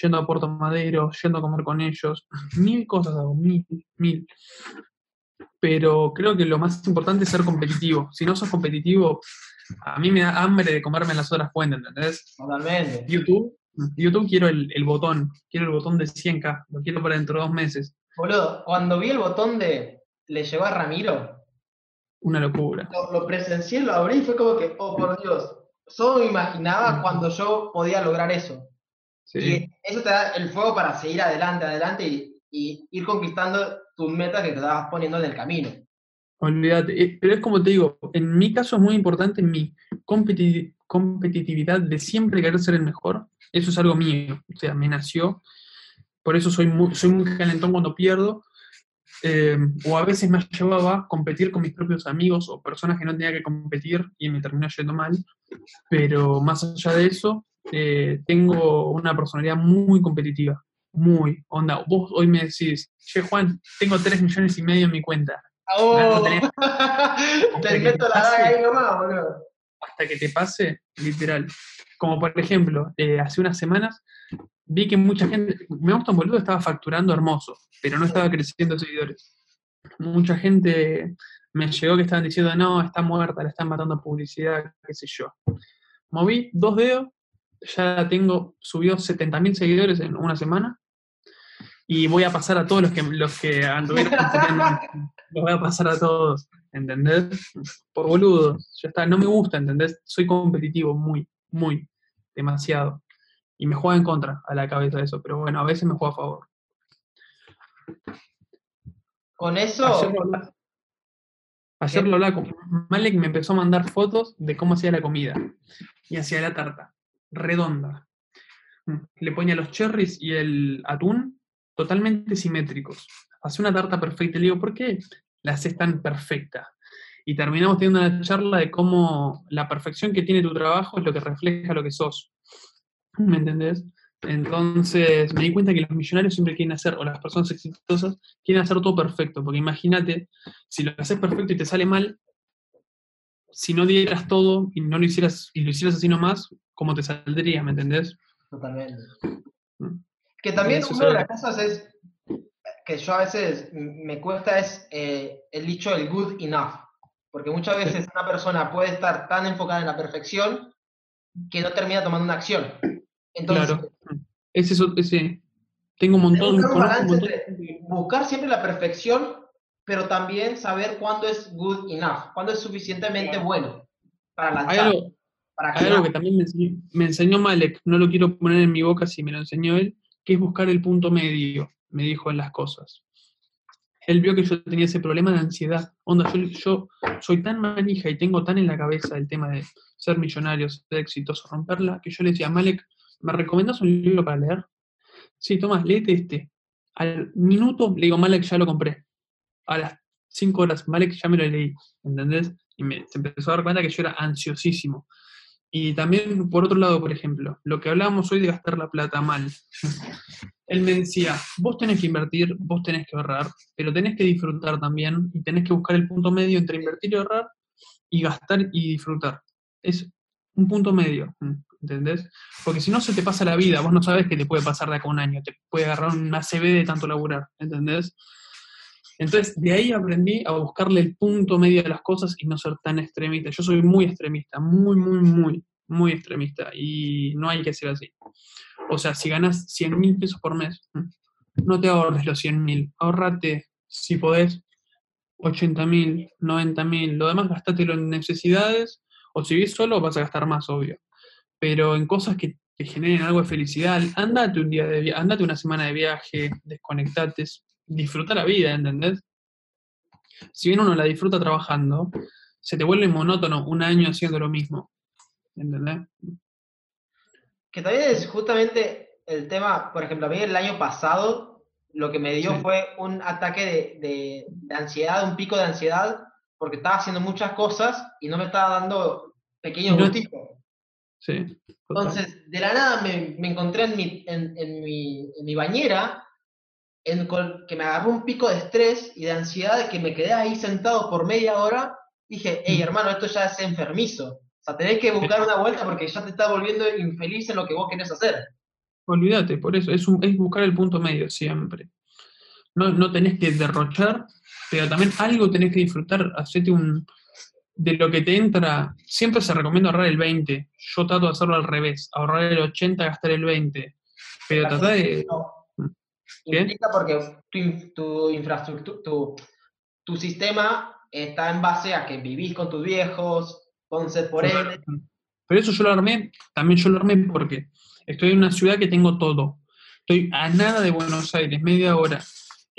yendo a Puerto Madero, yendo a comer con ellos. Mil cosas hago, mil, mil. Pero creo que lo más importante es ser competitivo. Si no sos competitivo, a mí me da hambre de comerme las horas puentes, ¿entendés? Totalmente. YouTube, YouTube quiero el, el botón, quiero el botón de 100k, lo quiero para dentro de dos meses. Boludo, cuando vi el botón de le llegó a Ramiro, Una locura. lo, lo presencié, lo abrí y fue como que, oh por Dios, solo me imaginaba cuando yo podía lograr eso. Sí. Y eso te da el fuego para seguir adelante, adelante y, y ir conquistando tus metas que te vas poniendo en el camino. Olvídate. Eh, Pero es como te digo, en mi caso es muy importante mi competi- competitividad de siempre querer ser el mejor. Eso es algo mío. O sea, me nació. Por eso soy muy, soy muy calentón cuando pierdo. Eh, o a veces me llevaba a competir con mis propios amigos o personas que no tenía que competir y me terminó yendo mal. Pero más allá de eso, eh, tengo una personalidad muy competitiva. Muy. Onda, vos hoy me decís, che Juan, tengo 3 millones y medio en mi cuenta. ¡Oh! te meto la daga ahí nomás, boludo. hasta que te pase, literal. Como por ejemplo, eh, hace unas semanas vi que mucha gente, me gusta un boludo, estaba facturando hermoso, pero no estaba creciendo seguidores. Mucha gente me llegó que estaban diciendo, no, está muerta, la están matando publicidad, qué sé yo. Moví dos dedos, ya tengo, subió 70.000 seguidores en una semana, y voy a pasar a todos los que, los que anduvieron los voy a pasar a todos, ¿entendés? Por boludo, ya está, no me gusta, ¿entendés? Soy competitivo, muy, muy, demasiado. Y me juega en contra a la cabeza eso, pero bueno, a veces me juega a favor. Con eso, Ayer lo hablaba, ayer lo hablaba con Malek me empezó a mandar fotos de cómo hacía la comida. Y hacía la tarta, redonda. Mm, Le ponía los cherries y el atún totalmente simétricos. Hace una tarta perfecta. Y le digo, ¿por qué la haces tan perfecta? Y terminamos teniendo una charla de cómo la perfección que tiene tu trabajo es lo que refleja lo que sos. ¿Me entendés? Entonces me di cuenta que los millonarios siempre quieren hacer, o las personas exitosas, quieren hacer todo perfecto. Porque imagínate, si lo haces perfecto y te sale mal, si no dieras todo y no lo hicieras, y lo hicieras así nomás, ¿cómo te saldría? ¿Me entendés? totalmente. Que también una de las cosas es que yo a veces me cuesta es eh, el dicho el good enough. Porque muchas veces una persona puede estar tan enfocada en la perfección que no termina tomando una acción. Entonces, claro. Ese, es ese, tengo un montón, buscar un montón entre buscar siempre la perfección, pero también saber cuándo es good enough, cuándo es suficientemente bueno para Hay lanzar, algo, para hay algo que también me enseñó, me enseñó Malek, no lo quiero poner en mi boca si me lo enseñó él, que es buscar el punto medio, me dijo en las cosas. Él vio que yo tenía ese problema de ansiedad. Onda, yo, yo soy tan manija y tengo tan en la cabeza el tema de ser millonario, ser exitoso, romperla, que yo le decía, Malek, ¿me recomendás un libro para leer? Sí, Tomás, léete este. Al minuto le digo, Malek, ya lo compré. A las cinco horas, Malek, ya me lo leí. ¿Entendés? Y me, empezó a dar cuenta que yo era ansiosísimo. Y también, por otro lado, por ejemplo, lo que hablábamos hoy de gastar la plata mal. Él me decía, vos tenés que invertir, vos tenés que ahorrar, pero tenés que disfrutar también y tenés que buscar el punto medio entre invertir y ahorrar y gastar y disfrutar. Es un punto medio, ¿entendés? Porque si no se te pasa la vida, vos no sabés qué te puede pasar de acá a un año, te puede agarrar una ACV de tanto laburar, ¿entendés? Entonces, de ahí aprendí a buscarle el punto medio de las cosas y no ser tan extremista. Yo soy muy extremista, muy, muy, muy, muy extremista y no hay que ser así. O sea, si ganas 100 mil pesos por mes, no te ahorres los 100 mil, ahorrate, si podés, 80 mil, 90 mil, lo demás gastátelo en necesidades, o si vivís solo vas a gastar más, obvio. Pero en cosas que te generen algo de felicidad, andate un día de viaje, andate una semana de viaje, desconectate, disfruta la vida, ¿entendés? Si bien uno la disfruta trabajando, se te vuelve monótono un año haciendo lo mismo. ¿Entendés? Que también es justamente el tema, por ejemplo, a mí el año pasado lo que me dio Sí. fue un ataque de, de- de ansiedad, un pico de ansiedad, porque estaba haciendo muchas cosas y no me estaba dando pequeños No- gustitos. Sí. Entonces, de la nada me, me encontré en mi, en, en mi, en mi bañera, en que me agarró un pico de estrés y de ansiedad, de que me quedé ahí sentado por media hora. Dije, hey Mm. hermano, esto ya es enfermizo. O sea, tenés que buscar una vuelta porque ya te está volviendo infeliz en lo que vos querés hacer. Olvídate, por eso, es, un- es buscar el punto medio siempre. No, no tenés que derrochar, pero también algo tenés que disfrutar, hacete un... De lo que te entra, siempre se recomienda ahorrar el 20. Yo trato de hacerlo al revés, ahorrar el 80, gastar el 20. Pero trata de... No. ¿Qué? Implica porque tu, tu infraestructura, tu, tu sistema está en base a que vivís con tus viejos, entonces por ende Pero eso yo lo armé, también yo lo armé porque estoy en una ciudad que tengo todo. Estoy a nada de Buenos Aires, media hora.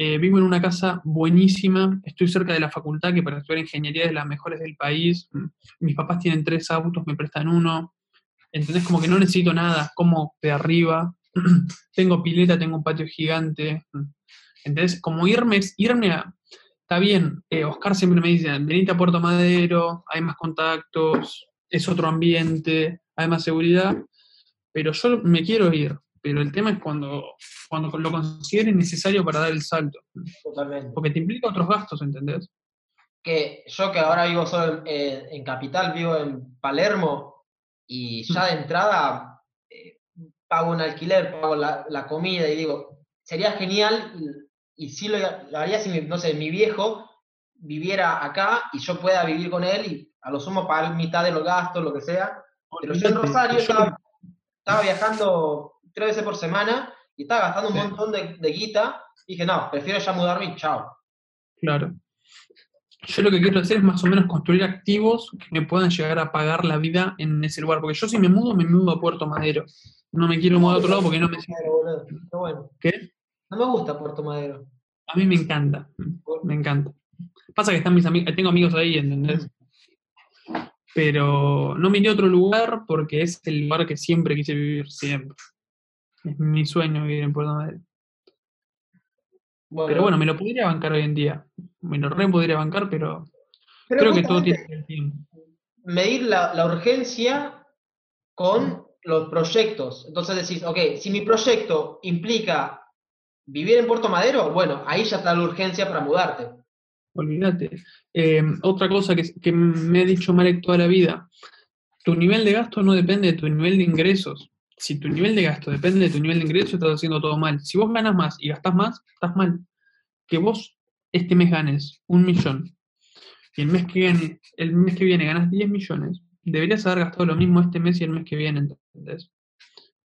Eh, vivo en una casa buenísima, estoy cerca de la facultad, que para estudiar ingeniería es de las mejores del país. Mis papás tienen tres autos, me prestan uno. ¿Entendés? Como que no necesito nada, como de arriba. tengo pileta, tengo un patio gigante. ¿Entendés? Como irme, irme a... Está bien, eh, Oscar siempre me dice, venite a Puerto Madero, hay más contactos, es otro ambiente, hay más seguridad, pero yo me quiero ir. Pero el tema es cuando, cuando lo consideres necesario para dar el salto, totalmente. porque te implica otros gastos, ¿entendés? que yo que ahora vivo solo en, eh, en Capital, vivo en Palermo, y ya de entrada eh, pago un alquiler, pago la, la comida, y digo, sería genial, y, y sí lo, lo haría si, mi- no sé, mi viejo viviera acá y yo pueda vivir con él y a lo sumo pagar mitad de los gastos, lo que sea. Pero yo en Rosario yo- estaba, estaba viajando tres veces por semana y estaba gastando un Sí. montón de, de guita. Dije, no, prefiero ya mudarme y chao. Claro. Yo lo que quiero hacer es más o menos construir activos que me puedan llegar a pagar la vida en ese lugar. Porque yo si me mudo, me mudo a Puerto Madero. No me quiero mudar a otro lado porque no me siento. Madero. Qué bueno. ¿Qué? No me gusta Puerto Madero. A mí me encanta. Me encanta. Pasa que están mis amigos, tengo amigos ahí, ¿entendés? Pero no me iré a otro lugar porque es el lugar que siempre quise vivir, siempre. Es mi sueño vivir en Puerto Madero. Bueno, Pero bueno, me lo podría bancar hoy en día. Me lo re podría bancar, pero pero creo que todo tiene el tiempo. Medir la, la urgencia con los proyectos. Entonces decís, ok, si mi proyecto implica vivir en Puerto Madero, bueno, ahí ya está la urgencia para mudarte. Olvídate. Eh, otra cosa que, que me ha dicho Marek toda la vida, tu nivel de gasto no depende de tu nivel de ingresos. Si tu nivel de gasto depende de tu nivel de ingresos, estás haciendo todo mal. Si vos ganas más y gastás más, estás mal. Que vos este mes ganes un millón y el mes que gane, el mes que viene ganas 10 millones, deberías haber gastado lo mismo este mes y el mes que viene.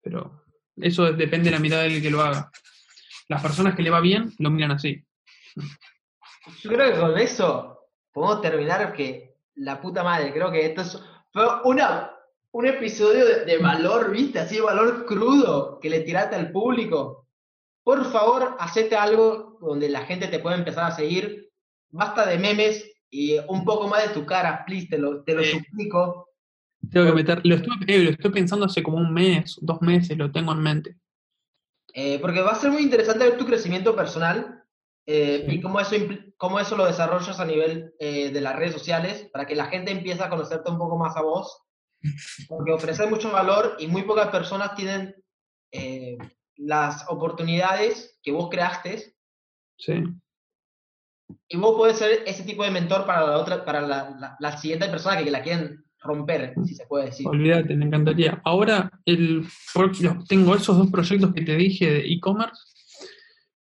Pero eso depende de la mirada del que lo haga. Las personas que le va bien lo miran así. Yo creo que con eso podemos terminar que la puta madre, creo que esto es, una, un episodio de, de valor, ¿viste? Así de valor crudo que le tiraste al público. Por favor, hacete algo donde la gente te pueda empezar a seguir. Basta de memes y un poco más de tu cara, please, te lo, te lo Sí. suplico. Tengo que meter, lo eh, lo estoy pensando hace como un mes, dos meses, lo tengo en mente. Eh, porque va a ser muy interesante ver tu crecimiento personal eh, Sí. y cómo eso, cómo eso lo desarrollas a nivel eh, de las redes sociales para que la gente empiece a conocerte un poco más a vos. Porque ofreces mucho valor y muy pocas personas tienen eh, las oportunidades que vos creaste Sí. y vos podés ser ese tipo de mentor para la otra, para la, la- la siguiente persona que, que la quieren romper, si se puede decir. Olvídate, me encantaría. Ahora el, tengo esos dos proyectos que te dije de e-commerce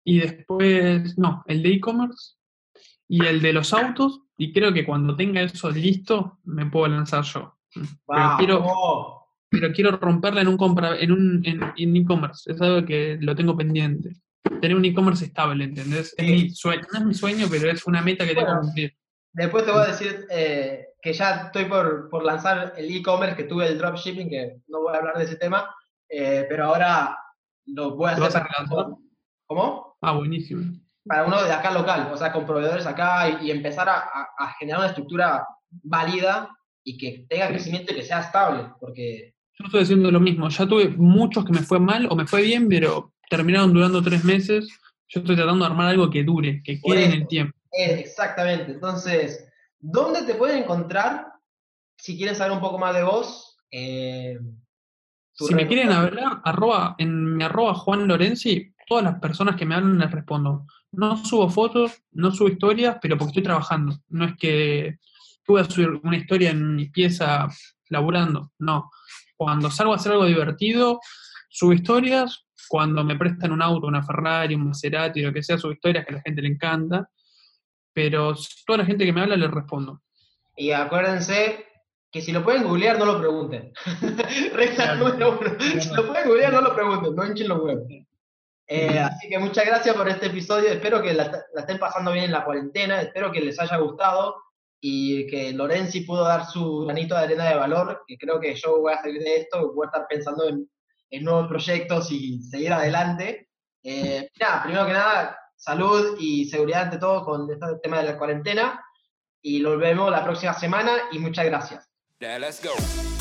y después, no, el de e-commerce y el de los autos y creo que cuando tenga eso listo me puedo lanzar yo. Pero quiero, pero quiero romperla en un compra, en un en, e-commerce. Es algo que lo tengo pendiente. Tener un e-commerce estable, ¿entendés? Es Sí. mi sueño, no es mi sueño, pero es una meta que tengo Bueno. que cumplir. Después te voy a decir eh, que ya estoy por, por lanzar el e-commerce, que tuve el dropshipping, que no voy a hablar de ese tema, eh, pero ahora lo voy a ¿Lo hacer vas a para? ¿Cómo? Ah, buenísimo. Para uno de acá local, o sea, con proveedores acá y, y empezar a, a- a generar una estructura válida y que tenga crecimiento y que sea estable, porque Yo estoy haciendo lo mismo. Ya tuve muchos que me fue mal o me fue bien, pero terminaron durando tres meses. Yo estoy tratando de armar algo que dure, que quede en el tiempo. exactamente. Entonces, ¿dónde te pueden encontrar si quieren saber un poco más de vos? Eh, si me quieren hablar, arroba, en mi arroba Juan Lorenzi, todas las personas que me hablan les respondo. No subo fotos, no subo historias, pero porque estoy trabajando. No es que voy a subir una historia en mi pieza laburando, no. Cuando salgo a hacer algo divertido, subo historias. Cuando me prestan un auto, una Ferrari, un Maserati, lo que sea, subo historias que a la gente le encanta. Pero toda la gente que me habla le respondo. Y acuérdense que si lo pueden googlear, no lo pregunten. Regla número uno. Si lo pueden googlear, no lo pregunten, no hinchen los huevos. Eh, así que muchas gracias por este episodio. Espero que la, estén pasando bien en la cuarentena. Espero que les haya gustado y que Lorenzi pudo dar su granito de arena de valor. Que creo que yo voy a salir de esto, voy a estar pensando en, nuevos proyectos y seguir adelante. Eh, nada, primero que nada, salud y seguridad ante todo con este tema de la cuarentena. Y lo vemos la próxima semana y muchas gracias. go. let's go.